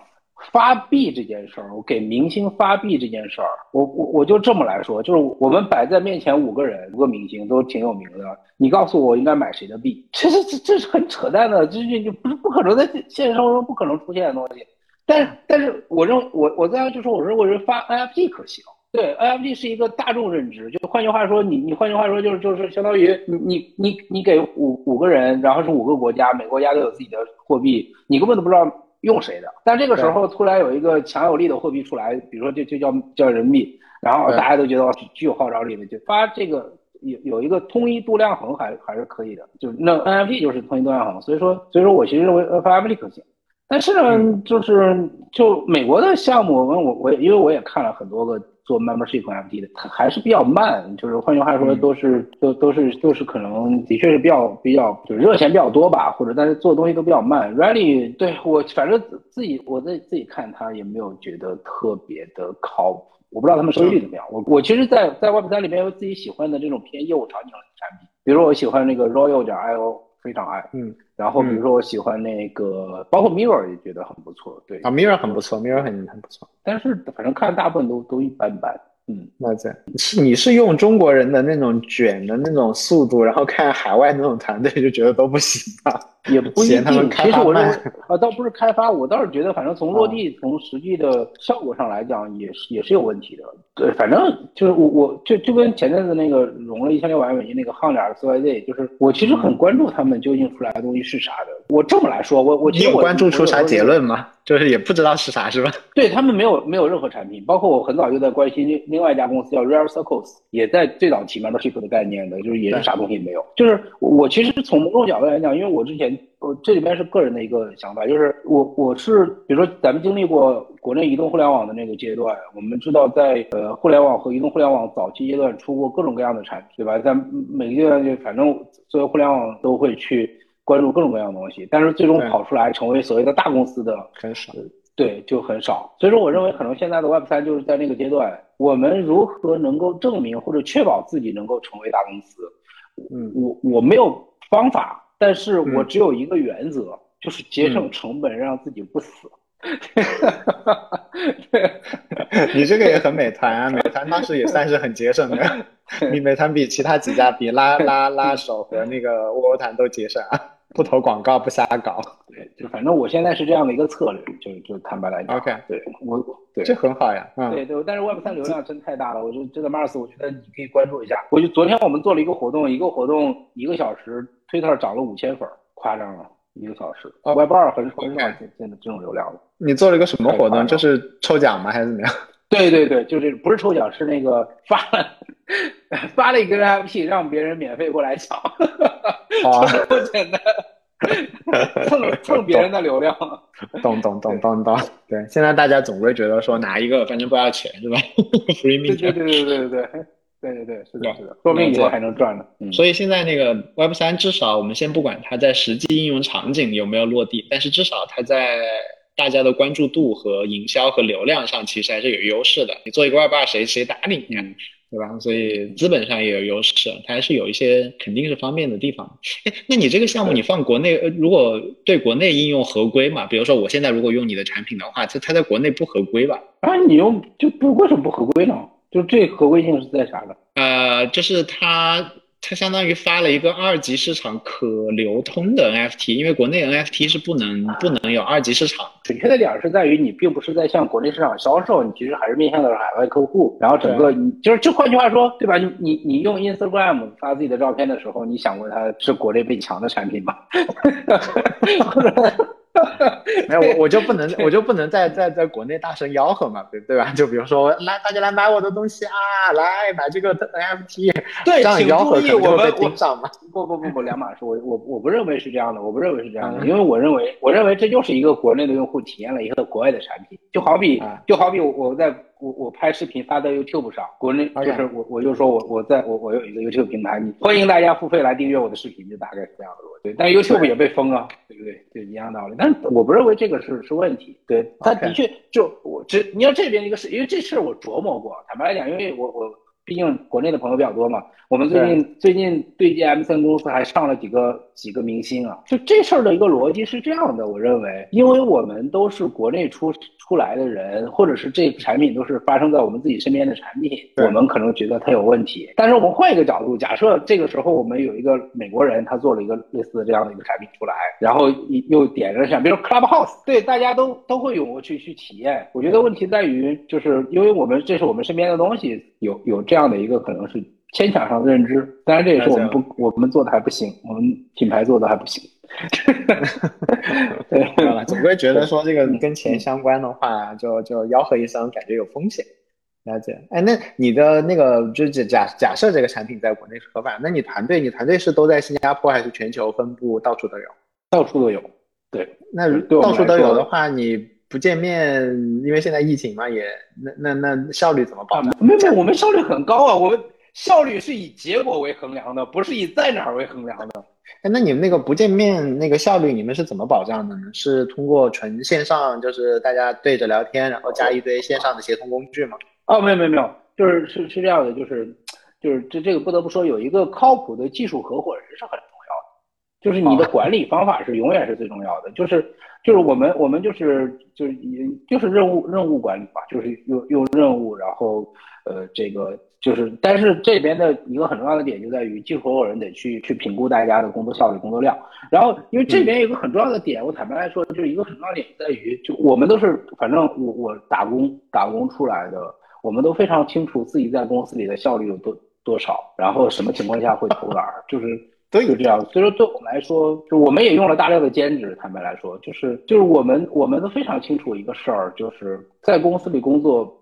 A: 发币这件事儿，我给明星发币这件事儿，我我我就这么来说，就是我们摆在面前五个人，五个明星都挺有名的，你告诉我应该买谁的币，这是这这是很扯淡的，这这就不是不可能在现实生活中不可能出现的东西。但是但是我认为我我在就说我认为发 NFT 可行。对，NFT 是一个大众认知，就换句话说，你你换句话说就是就是相当于你你你你给五五个人，然后是五个国家，每个国家都有自己的货币，你根本都不知道用谁的。但这个时候突然有一个强有力的货币出来，比如说就就叫叫人民币，然后大家都觉得哦具有号召力的，就发这个有有一个通一度量衡还还是可以的，就是那 NFT 就是通一度量衡，所以说所以说我其实认为 NFT 可行。但是呢，就是就美国的项目，我我我因为我也看了很多个做 membership NFT 的，它还是比较慢，就是换句话说，都是都都是都是可能的确是比较比较就热钱比较多吧，或者但是做的东西都比较慢。Rally 对我反正自己我在自己看它也没有觉得特别的靠谱，我不知道他们收益率怎么样。我我其实在，在 Web 三里面有自己喜欢的这种偏业务场景的产品，比如说我喜欢那个 Royal 点 IO，非常爱，
B: 嗯。
A: 然后比如说我喜欢那个，包括 Mirror 也觉得很不错，对
B: 啊，Mirror 很不错，Mirror 很很不错，
A: 但是反正看大部分都都一般般，嗯，
B: 那这是你是用中国人的那种卷的那种速度，然后看海外那种团队就觉得都不行啊。
A: 也不一定。其实我认为 啊，倒不是开发，我倒是觉得，反正从落
B: 哦
A: 地、从实际的效果上来讲，也是也是有问题的。对，反正就是我我就就跟前阵子那个融了一千六百万美金那个汉脸 CYZ，就是我其实
B: 嗯
A: 很关注他们究竟出来的东西是啥的。我这么来说，我我其实我
B: 你有关注出啥结？论吗？就是也不知道是啥，是吧？
A: 对他们没有没有任何产品，包括我很早就在关心另另外一家公司叫 Rare Circles，也在最早提 membership 的概念的，就是也是啥东西也没有。就是我我其实从某种角度来讲，因为我之前我这里边是个人的一个想法，就是我我是比如说咱们经历过国内移动互联网的那个阶段，我们知道在呃互联网和移动互联网早期阶段出过各种各样的产品，对吧？在每个阶段就反正所有互联网都会去关注各种各样的东西，但是最终跑出来成为所谓的大公司的
B: 很少。
A: 对，就很少。所以说，我认为可能现在的 Web 三就是在那个阶段，我们如何能够证明或者确保自己能够成为大公司，
B: 嗯，
A: 我我没有方法，但是我
B: 嗯
A: 只有一个原则，就是节省成本，让自己不死。对，
B: 你这个也很美团啊，美团当时也算是很节省的，你美团比其他几家比拉拉拉手和那个窝窝团都节省啊，不投广告不瞎搞，
A: 对，就反正我现在是这样的一个策略，就就坦白来讲
B: OK
A: 对我对
B: 这很好呀，嗯，
A: 对对，但是 Web 三流量真太大了，我觉得这个 Mars，我觉得你可以关注一下。我就昨天我们做了一个活动，一个活动一个小时，Twitter 涨了五千粉，夸张了，一个小时。
B: 哦
A: Web 二很很少见见的这种流量了。
B: 你做了一个什么活动？就是抽奖吗？还是怎么样？
A: 对对对，就这不是抽奖，是那个发了发了一个 NFT，让别人免费过来抢，
B: 好啊，
A: 这么简单，蹭 蹭别人的流量。
B: 懂懂懂懂懂，对，现在大家总归觉得说拿一个反正不要钱是吧？Free
A: 对对对对对对对对对对，是的，是的，说不定以后还能赚呢。嗯，
B: 所以现在那个 Web 三，至少我们先不管它在实际应用场景有没有落地，但是至少它在大家的关注度和营销和流量上其实还是有优势的。你做一个 Web 二，谁谁搭理你啊？对吧？所以资本上也有优势，它还是有一些肯定是方便的地方。哎，那你这个项目你放国内，呃，如果对国内应用合规嘛？比如说我现在如果用你的产品的话，它它在国内不合规吧？
A: 啊，你用就不为什么不合规呢？就这合规性是在啥的？
B: 呃，就是它它相当于发了一个二级市场可流通的 NFT，因为国内 NFT 是不能不能有二级市场。
A: 准确的点儿是在于你并不是在向国内市场销售，你其实还是面向的是海外客户。然后整个你就是就换句话说，对吧？你你你用 Instagram 发自己的照片的时候，你想过它是国内被抢的产品吗？或 者
B: 没有，我我就不能我就不能在在在国内大声吆喝嘛，对对吧？就比如说来大家来买我的东西啊，来买这个 NFT，
A: 对，
B: 这样吆喝
A: 注意，我们
B: 可能就会被
A: 我
B: 盯上嘛。
A: 不不不不，两码事。我我我不认为是这样的，我不认为是这样的，
B: 嗯
A: 因为我认为我认为这就是一个国内的用户体验了一个国外的产品，就好比
B: 啊
A: 就好比我我在我我拍视频发在 YouTube 上，国内就是我我就说我我在我我有一个 YouTube 平台，你欢迎大家付费来订阅我的视频，就大概是这样的逻辑。对，但 YouTube 也被封啊，对不对？就一样道理。但是我不认为这个是是问题，对，它
B: OK
A: 的确就我只你要这边一个事，因为这事儿我琢磨过，坦白来讲，因为我我毕竟国内的朋友比较多嘛，我们最近最近对接 M 3公司还上了几个几个明星啊，就这事儿的一个逻辑是这样的，我认为，因为我们都是国内出出来的人，或者是这个产品都是发生在我们自己身边的产品，我们可能觉得它有问题。但是我们换一个角度，假设这个时候我们有一个美国人，他做了一个类似的这样的一个产品出来，然后又点了上，比如 Clubhouse，对，大家都都会涌过去去体验。我觉得问题在于，就是因为我们这是我们身边的东西，有有这样的一个可能是牵强上的认知。当然，这也是我们不我们做的还不行，我们品牌做的还不行。对，
B: 知道吧？总归觉得说这个跟钱相关的话，就就吆喝一声，感觉有风险。了解。哎，那你的那个就假假假设这个产品在国内是合法，那你团队你团队是都在新加坡还是全球分布到处都有？
A: 到处都有。对，
B: 那到处都有的话，你不见面，因为现在疫情嘛，也那那那效率怎么保障？
A: 没有，没有，我们效率很高啊，我们效率是以结果为衡量的，不是以在哪儿为衡量的。
B: 哎，那你们那个不见面那个效率，你们是怎么保障的呢？是通过纯线上，就是大家对着聊天，然后加一堆线上的协同工具吗？
A: 哦，没有没有没有，就是是是这样的，就是就是这这个不得不说，有一个靠谱的技术合伙人是很重要的，就是你的管理方法是永远是最重要的，就是就是我们我们就是就是就是任务任务管理吧，就是用用任务，然后呃这个就是，但是这边的一个很重要的点就在于，技术合伙人得去去评估大家的工作效率、工作量。然后，因为这边有个很重要的点，我坦白来说，就是一个很重要的点在于，就我们都是，反正我我打工打工出来的，我们都非常清楚自己在公司里的效率有多多少，然后什么情况下会偷懒，就是 都有这样。所以说，对我们来说，就我们也用了大量的兼职。坦白来说，就是就是我们我们都非常清楚一个事儿，就是在公司里工作。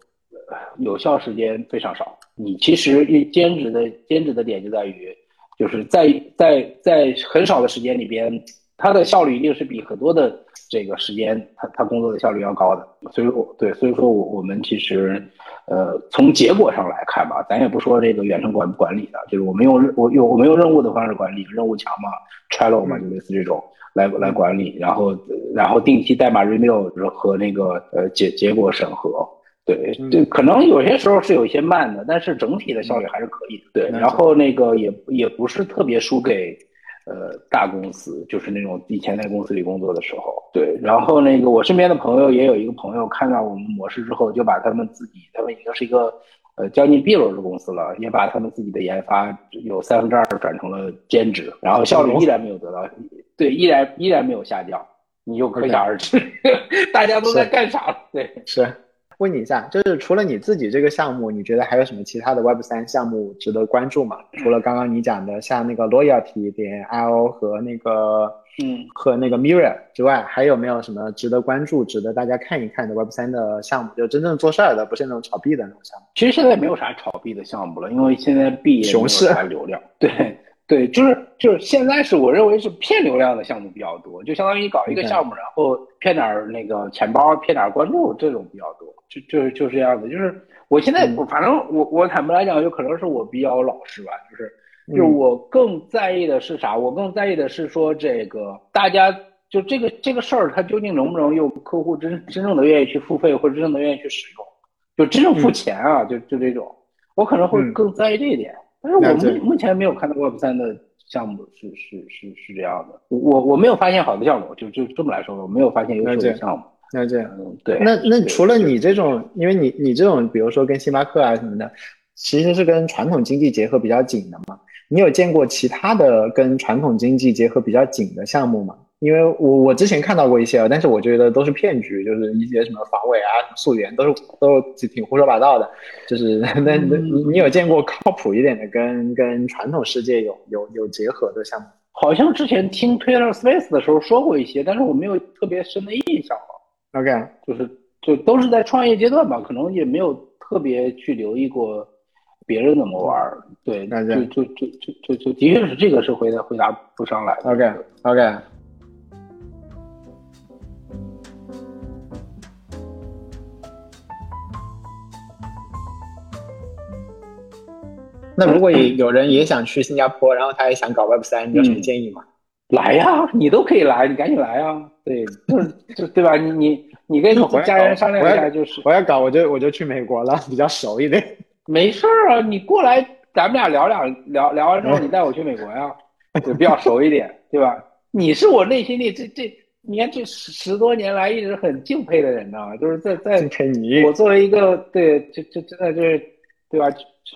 A: 有效时间非常少，你其实兼职的兼职的点就在于，就是在在在很少的时间里边，他的效率一定是比很多的这个时间他他工作的效率要高的。所以我，对，所以说我我们其实，呃，从结果上来看吧，咱也不说这个远程管不管理的，就是我们用任我用我们用任务的方式管理，任务墙嘛，Trello 嘛，就类似这种来来管理，然后然后定期代码 review 和那个呃结结果审核。对对，可能有些时候是有一些慢的，但是整体的效率还是可以的。对，然后那个也也不是特别输给，呃，大公司，就是那种以前在公司里工作的时候。对，然后那个我身边的朋友也有一个朋友看到我们模式之后，就把他们自己，他们已经是一个呃将近 B 轮的公司了，也把他们自己的研发有三分之二转成了兼职，然后效率依然没有得到，对，依然依然没有下降。你就可想而知，大家都在干啥？对，
B: 是。问你一下，就是除了你自己这个项目，你觉得还有什么其他的 Web 三项目值得关注吗？除了刚刚你讲的像那个 Loyalty 点 IO 和那个
A: 嗯
B: 和那个 Mirror 之外，还有没有什么值得关注、值得大家看一看的 Web 三的项目？就真正做事儿的，不是那种炒币的那种项目。
A: 其实现在没有啥炒币的项目了，因为现在币也没有啥流量。对。对，就是就是现在是我认为是骗流量的项目比较多，就相当于你搞一个项目，然后骗点那个钱包，骗点关注，这种比较多，就就就是这样的。就是我现在，反正我我坦白来讲，就可能是我比较老实吧，就是就是我更在意的是啥？我更在意的是说这个大家就这个这个事儿，它究竟能不能用客户真真正的愿意去付费，或者真正的愿意去使用，就真正付钱啊，就就这种，我可能会更在意这一点。但是我目目前没有看到 Web 三的项目是是是是这样的，我我没有发现好的项目，就就这么来说，我没有发现优秀的项目。
B: 那这样，
A: 对。
B: 那那除了你这种，因为你你这种，比如说跟星巴克啊什么的，其实是跟传统经济结合比较紧的嘛。你有见过其他的跟传统经济结合比较紧的项目吗？因为我我之前看到过一些，但是我觉得都是骗局，就是一些什么防伪啊、溯源都是都挺胡说八道的。就是 那那你你有见过靠谱一点的跟跟传统世界有有有结合的项目？
A: 好像之前听 Twitter Space 的时候说过一些，但是我没有特别深的印象。
B: OK，
A: 就是就都是在创业阶段吧，可能也没有特别去留意过别人怎么玩。对，那就就就就就就的确是这个是回答回答不上来。
B: OK OK。那如果也有人也想去新加坡，然后他也想搞 Web 三，你有什么建议吗？
A: 来呀，你都可以来，你赶紧来啊！对，就是就对吧？你你你跟家人商量一下，就是
B: 我要搞，我就我就去美国了，比较熟一点。
A: 没事儿啊，你过来，咱们俩聊两聊聊完之后，你带我去美国呀，就比较熟一点，对吧？你是我内心里这这，你看这十十多年来一直很敬佩的人呢，就是在在我作为一个对，就就真的就是，对吧？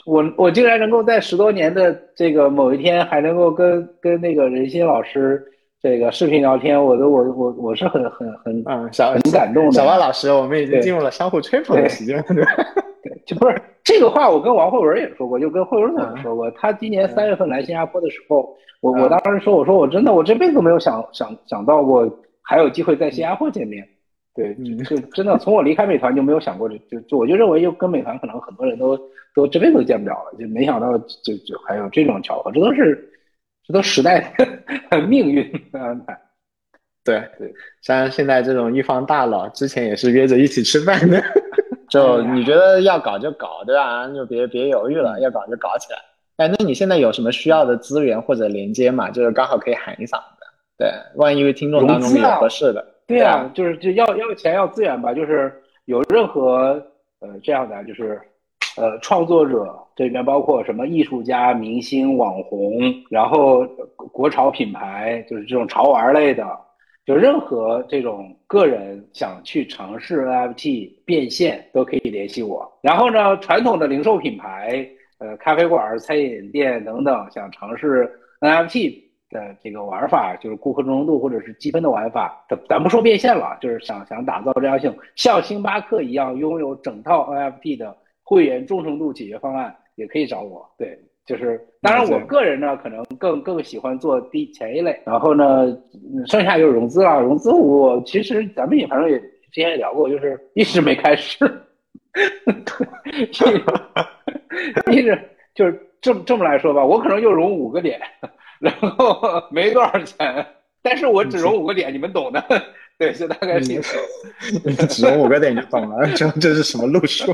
A: 我我竟然能够在十多年的这个某一天还能够跟跟那个任鑫老师这个视频聊天，我都我我我是很很很
B: 嗯小
A: 很感动的。
B: 小万老师，我们已经进入了相互吹捧的时间，
A: 对 对，就不是这个话，我跟王慧文也说过，就跟慧文总说过，他今年三月份来新加坡的时候，我我当时说，我说我真的我这辈子都没有想想想到过还有机会在新加坡见面。对，就真的从我离开美团就没有想过，就就我就认为，就跟美团可能很多人都都这辈子都见不了了，就没想到就就还有这种巧合，这都是这都时代的 命运的安排。
B: 对对，像现在这种一方大佬，之前也是约着一起吃饭的，就你觉得要搞就搞，对吧？就别别犹豫了，要搞就搞起来。哎，那你现在有什么需要的资源或者连接嘛？就是刚好可以喊一嗓子。对，万一听众当中有合适的。
A: 对啊，就是就要要钱要资源吧，就是有任何呃这样的，就是呃创作者这里面包括什么艺术家、明星、网红，然后国潮品牌，就是这种潮玩类的，就任何这种个人想去尝试 NFT 变现都可以联系我。然后呢，传统的零售品牌，呃咖啡馆、餐饮店等等想尝试 NFT 的这个玩法，就是顾客忠诚度或者是积分的玩法，咱咱不说变现了，就是想想打造这样性，像星巴克一样拥有整套 NFT 的会员忠诚度解决方案，也可以找我。对，就是当然我个人呢，可能更更喜欢做第前一类，然后呢，剩下就是融资了。融资我其实咱们也反正也之前也聊过，就是一直没开始。一直 就是这么这么来说吧，我可能就融五个点，然后 没多少钱，但是我只融五个点，你们懂的。对，就大概是
B: 只融五个点就懂了，这这是什么路数？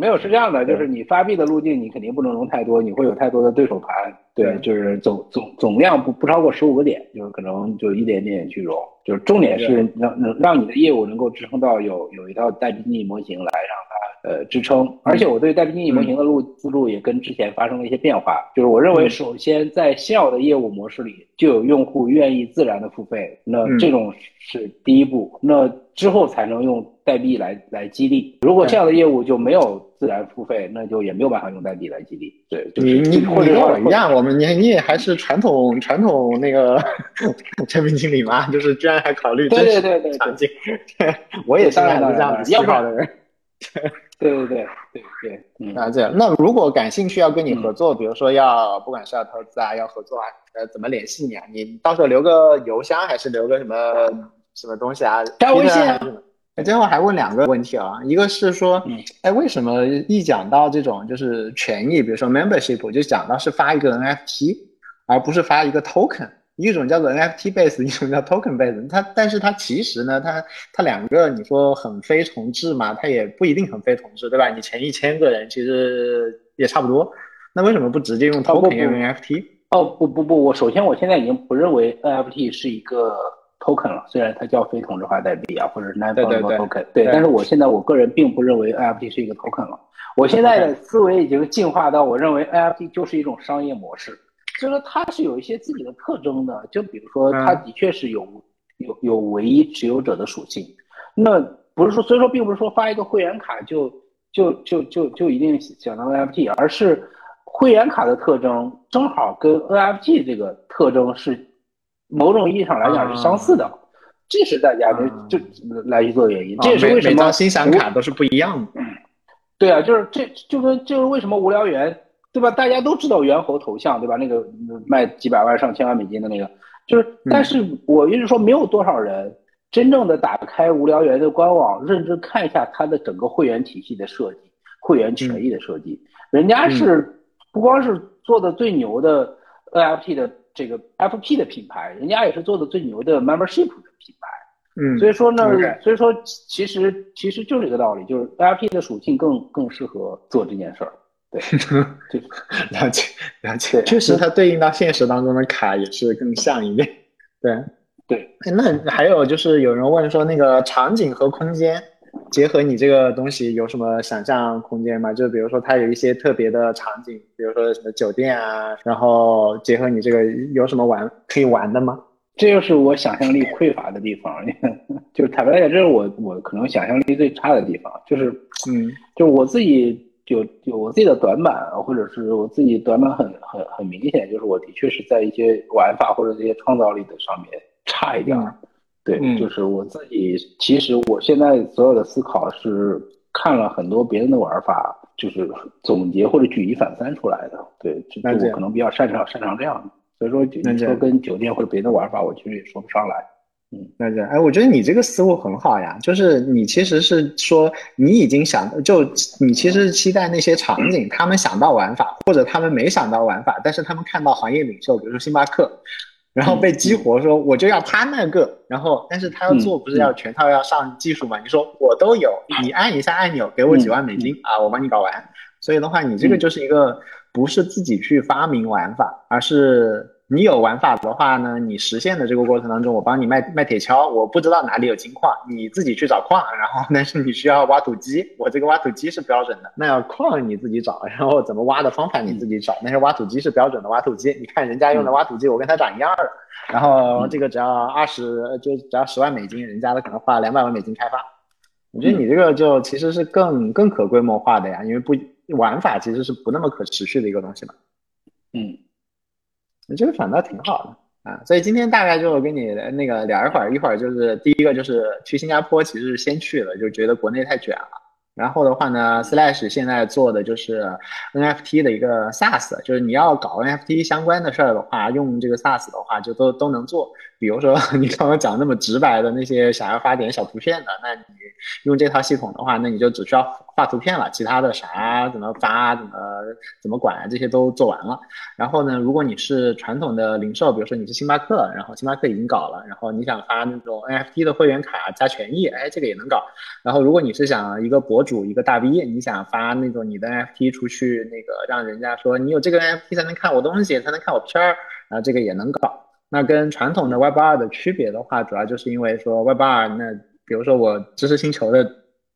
A: 没有是这样的，就是你发币的路径，你肯定不能融太多，你会有太多的对手盘。对，就是总总总量不不超过十五个点，就是可能就一点点去融。就是重点是让能让你的业务能够支撑到有有一套代币经济模型来让它呃支撑。而且我对代币经济模型的路思路也跟之前发生了一些变化。就是我认为，首先在现有的业务模式里就有用户愿意自然的付费，那这种是第一步。那之后才能用代币来来激励。如果这样的业务就没有自然付费，那就也没有办法用代币来激励。对，
B: 你你你跟我一样，我们你你也还是传统传统那个 产品经理嘛，就是居然还考虑
A: 对对对对
B: 场景。我也是这样子思考的人。
A: 对对对对对对，
B: 啊这样。那如果感兴趣要跟你合作，比如说要不管是要投资啊，要合作啊，呃，怎么联系你啊？你到时候留个邮箱还是留个什么？什么东西啊？
A: 加微信。
B: 啊，最后还问两个问题啊，一个是说，哎，为什么一讲到这种就是权益，比如说 membership，就讲到是发一个 NFT，而不是发一个 token，一种叫做 NFT base，一种叫 token base。它，但是它其实呢，它它两个你说很非重置嘛，它也不一定很非重置，对吧？你前一千个人其实也差不多，那为什么不直接用 token 用 NFT？
A: 哦，不不不，我首先我现在已经不认为 NFT 是一个。token 了，虽然它叫非同质化代币啊，或者是 non-fungible token，对，但是我现在我个人并不认为 NFT 是一个 token 了。我现在的 思维已经进化到，我认为 NFT 就是一种商业模式，就是说它是有一些自己的特征的。就比如说，它的确是有有有唯一持有者的属性。那不是说，所以说并不是说发一个会员卡就就就就就一定想到 NFT，而是会员卡的特征正好跟 NFT 这个特征是。某种意义上来讲是相似的，这是大家的就来去做的原因。这也是为什么
B: 每张新闪卡都是不一样的。
A: 对啊，就是这就跟就是为什么无聊猿对吧？大家都知道猿猴头像对吧？那个卖几百万上千万美金的那个，就是但是我一直说没有多少人真正的打开无聊猿的官网，认真看一下它的整个会员体系的设计、会员权益的设计。人家是不光是做的最牛的 NFT 的。这个 FP 的品牌，人家也是做的最牛的 membership 的品牌，
B: 嗯，
A: 所以说呢，所以说其实其实就是这个道理，就是 NFT 的属性更更适合做这件事儿，对，
B: 了解了解，确实它对应到现实当中的卡也是更像一点，对
A: 对，
B: 那还有就是有人问说那个场景和空间。结合你这个东西有什么想象空间吗？就比如说它有一些特别的场景，比如说什么酒店啊，然后结合你这个有什么玩可以玩的吗？
A: 这就是我想象力匮乏的地方，就坦白讲，这是我我可能想象力最差的地方，就是
B: 嗯，
A: 就我自己有有我自己的短板，或者是我自己短板很很很明显，就是我的确是在一些玩法或者这些创造力的上面差一点。对，就是我自己。其实我现在所有的思考是看了很多别人的玩法，就是总结或者举一反三出来的。对，就我可能比较擅长擅长这样的。所以说，你说跟酒店或者别的玩法，我其实也说不上来。
B: 嗯，那这哎，我觉得你这个思路很好呀。就是你其实是说，你已经想，就你其实是期待那些场景，他们想到玩法，或者他们没想到玩法，但是他们看到行业领袖，比如说星巴克。然后被激活，说我就要他那个，然后但是他要做不是要全套要上技术嘛？你说我都有，你按一下按钮给我几万美金啊，我帮你搞完。所以的话，你这个就是一个不是自己去发明玩法，而是。你有玩法的话呢，你实现的这个过程当中，我帮你卖卖铁锹，我不知道哪里有金矿，你自己去找矿，然后但是你需要挖土机，我这个挖土机是标准的，那要矿你自己找，然后怎么挖的方法你自己找，但是挖土机是标准的挖土机，你看人家用的挖土机，我跟他长一样的，然后这个只要二十，就只要十万美金，人家的可能花两百万美金开发，我觉得你这个就其实是更更可规模化的呀，因为不。玩法其实是不那么可持续的一个东西嘛。
A: 嗯，
B: 我觉得反倒挺好的啊。所以今天大概就跟你那个聊一会儿，一会儿就是第一个就是去新加坡，其实是先去了，就觉得国内太卷了。然后的话呢，Slash 现在做的就是 NFT 的一个 SaaS，就是你要搞 NFT 相关的事儿的话，用这个 SaaS 的话就都都能做。比如说 你刚刚讲那么直白的那些想要发点小图片的，那你用这套系统的话，那你就只需要画图片了，其他的啥怎么发、怎么怎么管这些都做完了。然后呢，如果你是传统的零售，比如说你是星巴克，然后星巴克已经搞了，然后你想发那种 NFT 的会员卡加权益，哎，这个也能搞。然后如果你是想一个博主一个大 V，你想发那种你的 NFT 出去，那个让人家说你有这个 NFT 才能看我东西，才能看我片儿，然后这个也能搞。那跟传统的 Web 二的区别的话，主要就是因为说 Web 二，那比如说我知识星球的，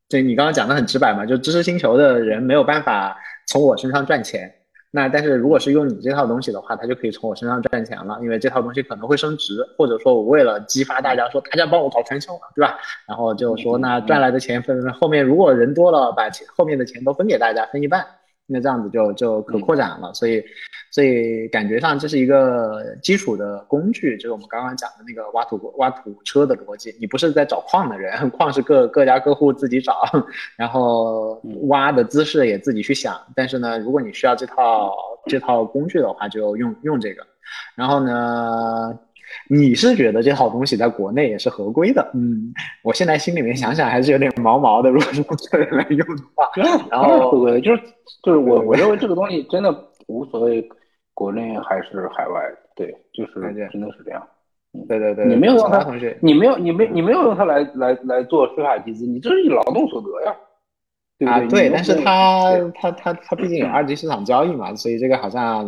B: 这你刚刚讲的很直白嘛，就知识星球的人没有办法从我身上赚钱。那但是如果是用你这套东西的话，他就可以从我身上赚钱了，因为这套东西可能会升值，或者说我为了激发大家说大家帮我搞传销嘛，对吧？然后就说那赚来的钱分后面如果人多了，把钱后面的钱都分给大家分一半，那这样子就就可扩展了。所以所以感觉上这是一个基础的工具，就是我们刚刚讲的那个挖土挖土车的逻辑。你不是在找矿的人，矿是各各家各户自己找，然后挖的姿势也自己去想。但是呢，如果你需要这套这套工具的话，就用用这个。然后呢，你是觉得这套东西在国内也是合规的？嗯，我现在心里面想想还是有点毛毛的。如果是用这个来用的话，然后
A: 合规的，就是就是我我认为这个东西真的无所谓。国内还是海外？对，就是真的是这样。
B: 对对对，
A: 你没有用它，你没有，你没，你没有用它来来来做非法集资，你这是你劳动所得呀。
B: 啊，对，但是它它它它毕竟有二级市场交易嘛，所以这个好像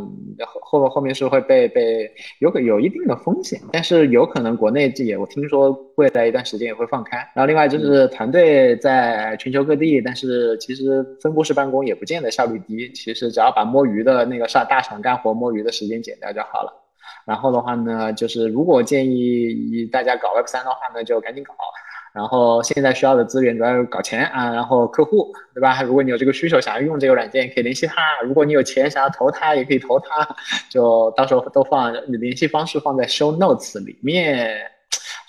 B: 后后后面是会被被有可有一定的风险，但是有可能国内这也我听说未来一段时间也会放开。然后另外就是团队在全球各地，但是其实分布式办公也不见得效率低，其实只要把摸鱼的那个上大厂干活摸鱼的时间减掉就好了。然后的话呢，就是如果建议大家搞 Web 三的话呢，就赶紧搞。然后现在需要的资源主要是搞钱啊，然后客户，对吧？如果你有这个需求，想要用这个软件，可以联系他；如果你有钱想要投他，也可以投他。就到时候都放联系方式放在 show notes 里面。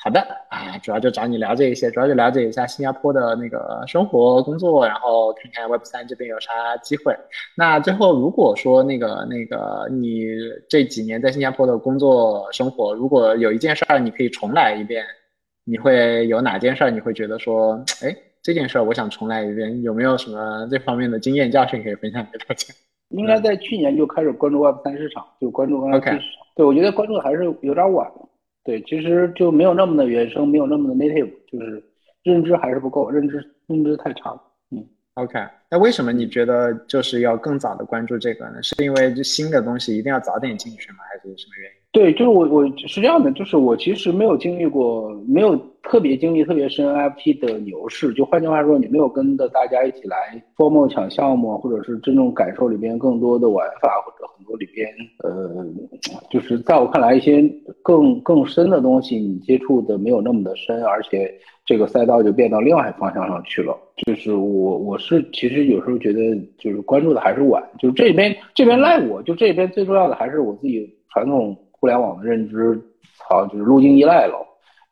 B: 好的啊，主要就找你了解一些，主要就了解一下新加坡的那个生活工作，然后看看 Web 三这边有啥机会。那最后如果说那个那个你这几年在新加坡的工作生活，如果有一件事儿你可以重来一遍。你会有哪件事儿？你会觉得说，哎，这件事儿我想重来一遍，有没有什么这方面的经验教训可以分享给大家？
A: 应该在去年就开始关注 Web 三市场，就关注 Web 三市场。对，我觉得关注的还是有点晚了。对，其实就没有那么的原生，没有那么的 native，就是认知还是不够，认知认知太差了。嗯
B: ，OK，那为什么你觉得就是要更早的关注这个呢？是因为这新的东西一定要早点进去吗？还是什么原因？
A: 对，就是我，我是这样的，就是我其实没有经历过，没有特别经历特别深 NFT 的牛市。就换句话说，你没有跟着大家一起来做梦抢项目，或者是真正感受里边更多的玩法，或者很多里边，呃，就是在我看来，一些更更深的东西，你接触的没有那么的深，而且这个赛道就变到另外方向上去了。就是我，我是其实有时候觉得，就是关注的还是晚，就是这边这边赖我，就这边最重要的还是我自己传统。互联网的认知，好就是路径依赖了，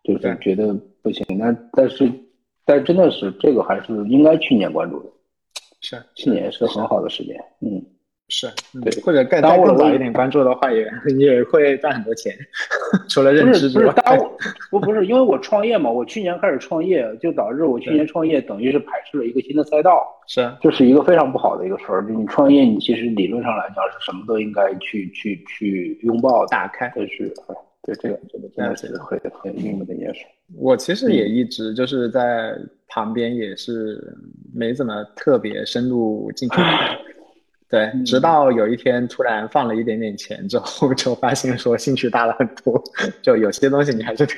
A: 就是觉得不行。那但是，但真的是这个还是应该去年关注的，
B: 是
A: 去年是很好的时间，嗯。
B: 是对，或者更再更早一点关注的话，也也会赚很多钱。除了认知之外，
A: 不不是因为我创业嘛，我去年开始创业，就导致我去年创业等于是排斥了一个新的赛道。
B: 是，
A: 这是一个非常不好的一个事儿。你创业，你其实理论上来讲是什么都应该去去去拥抱
B: 打开。
A: 但是，对这个这个真的是很很郁闷的一件事。
B: 我其实也一直就是在旁边，也是没怎么特别深入进去。对，直到有一天突然放了一点点钱之后，就发现说兴趣大了很多。就有些东西你还是得，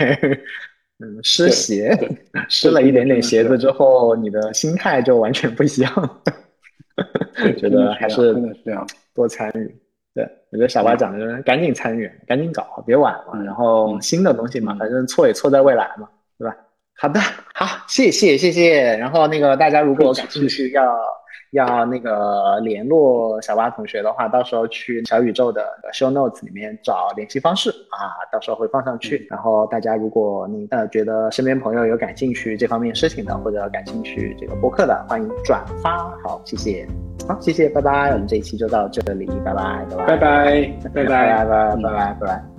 B: 嗯，湿鞋，湿了一点点鞋子之后，你的心态就完全不一样。觉得还是
A: 这样，
B: 多参与。对，我觉得小八讲的就是赶紧参与，赶紧搞，别晚了。然后新的东西嘛，反正错也错在未来嘛，对吧？好的，好，谢谢谢谢。然后那个大家如果感兴趣要。要那个联络小八同学的话，到时候去小宇宙的 show notes 里面找联系方式啊，到时候会放上去。然后大家如果你呃觉得身边朋友有感兴趣这方面事情的，或者感兴趣这个播客的，欢迎转发。好，谢谢。好，谢谢，拜拜。我们这一期就到这里，拜拜，拜拜，
A: 拜拜，拜拜，
B: 拜拜，拜拜，拜拜。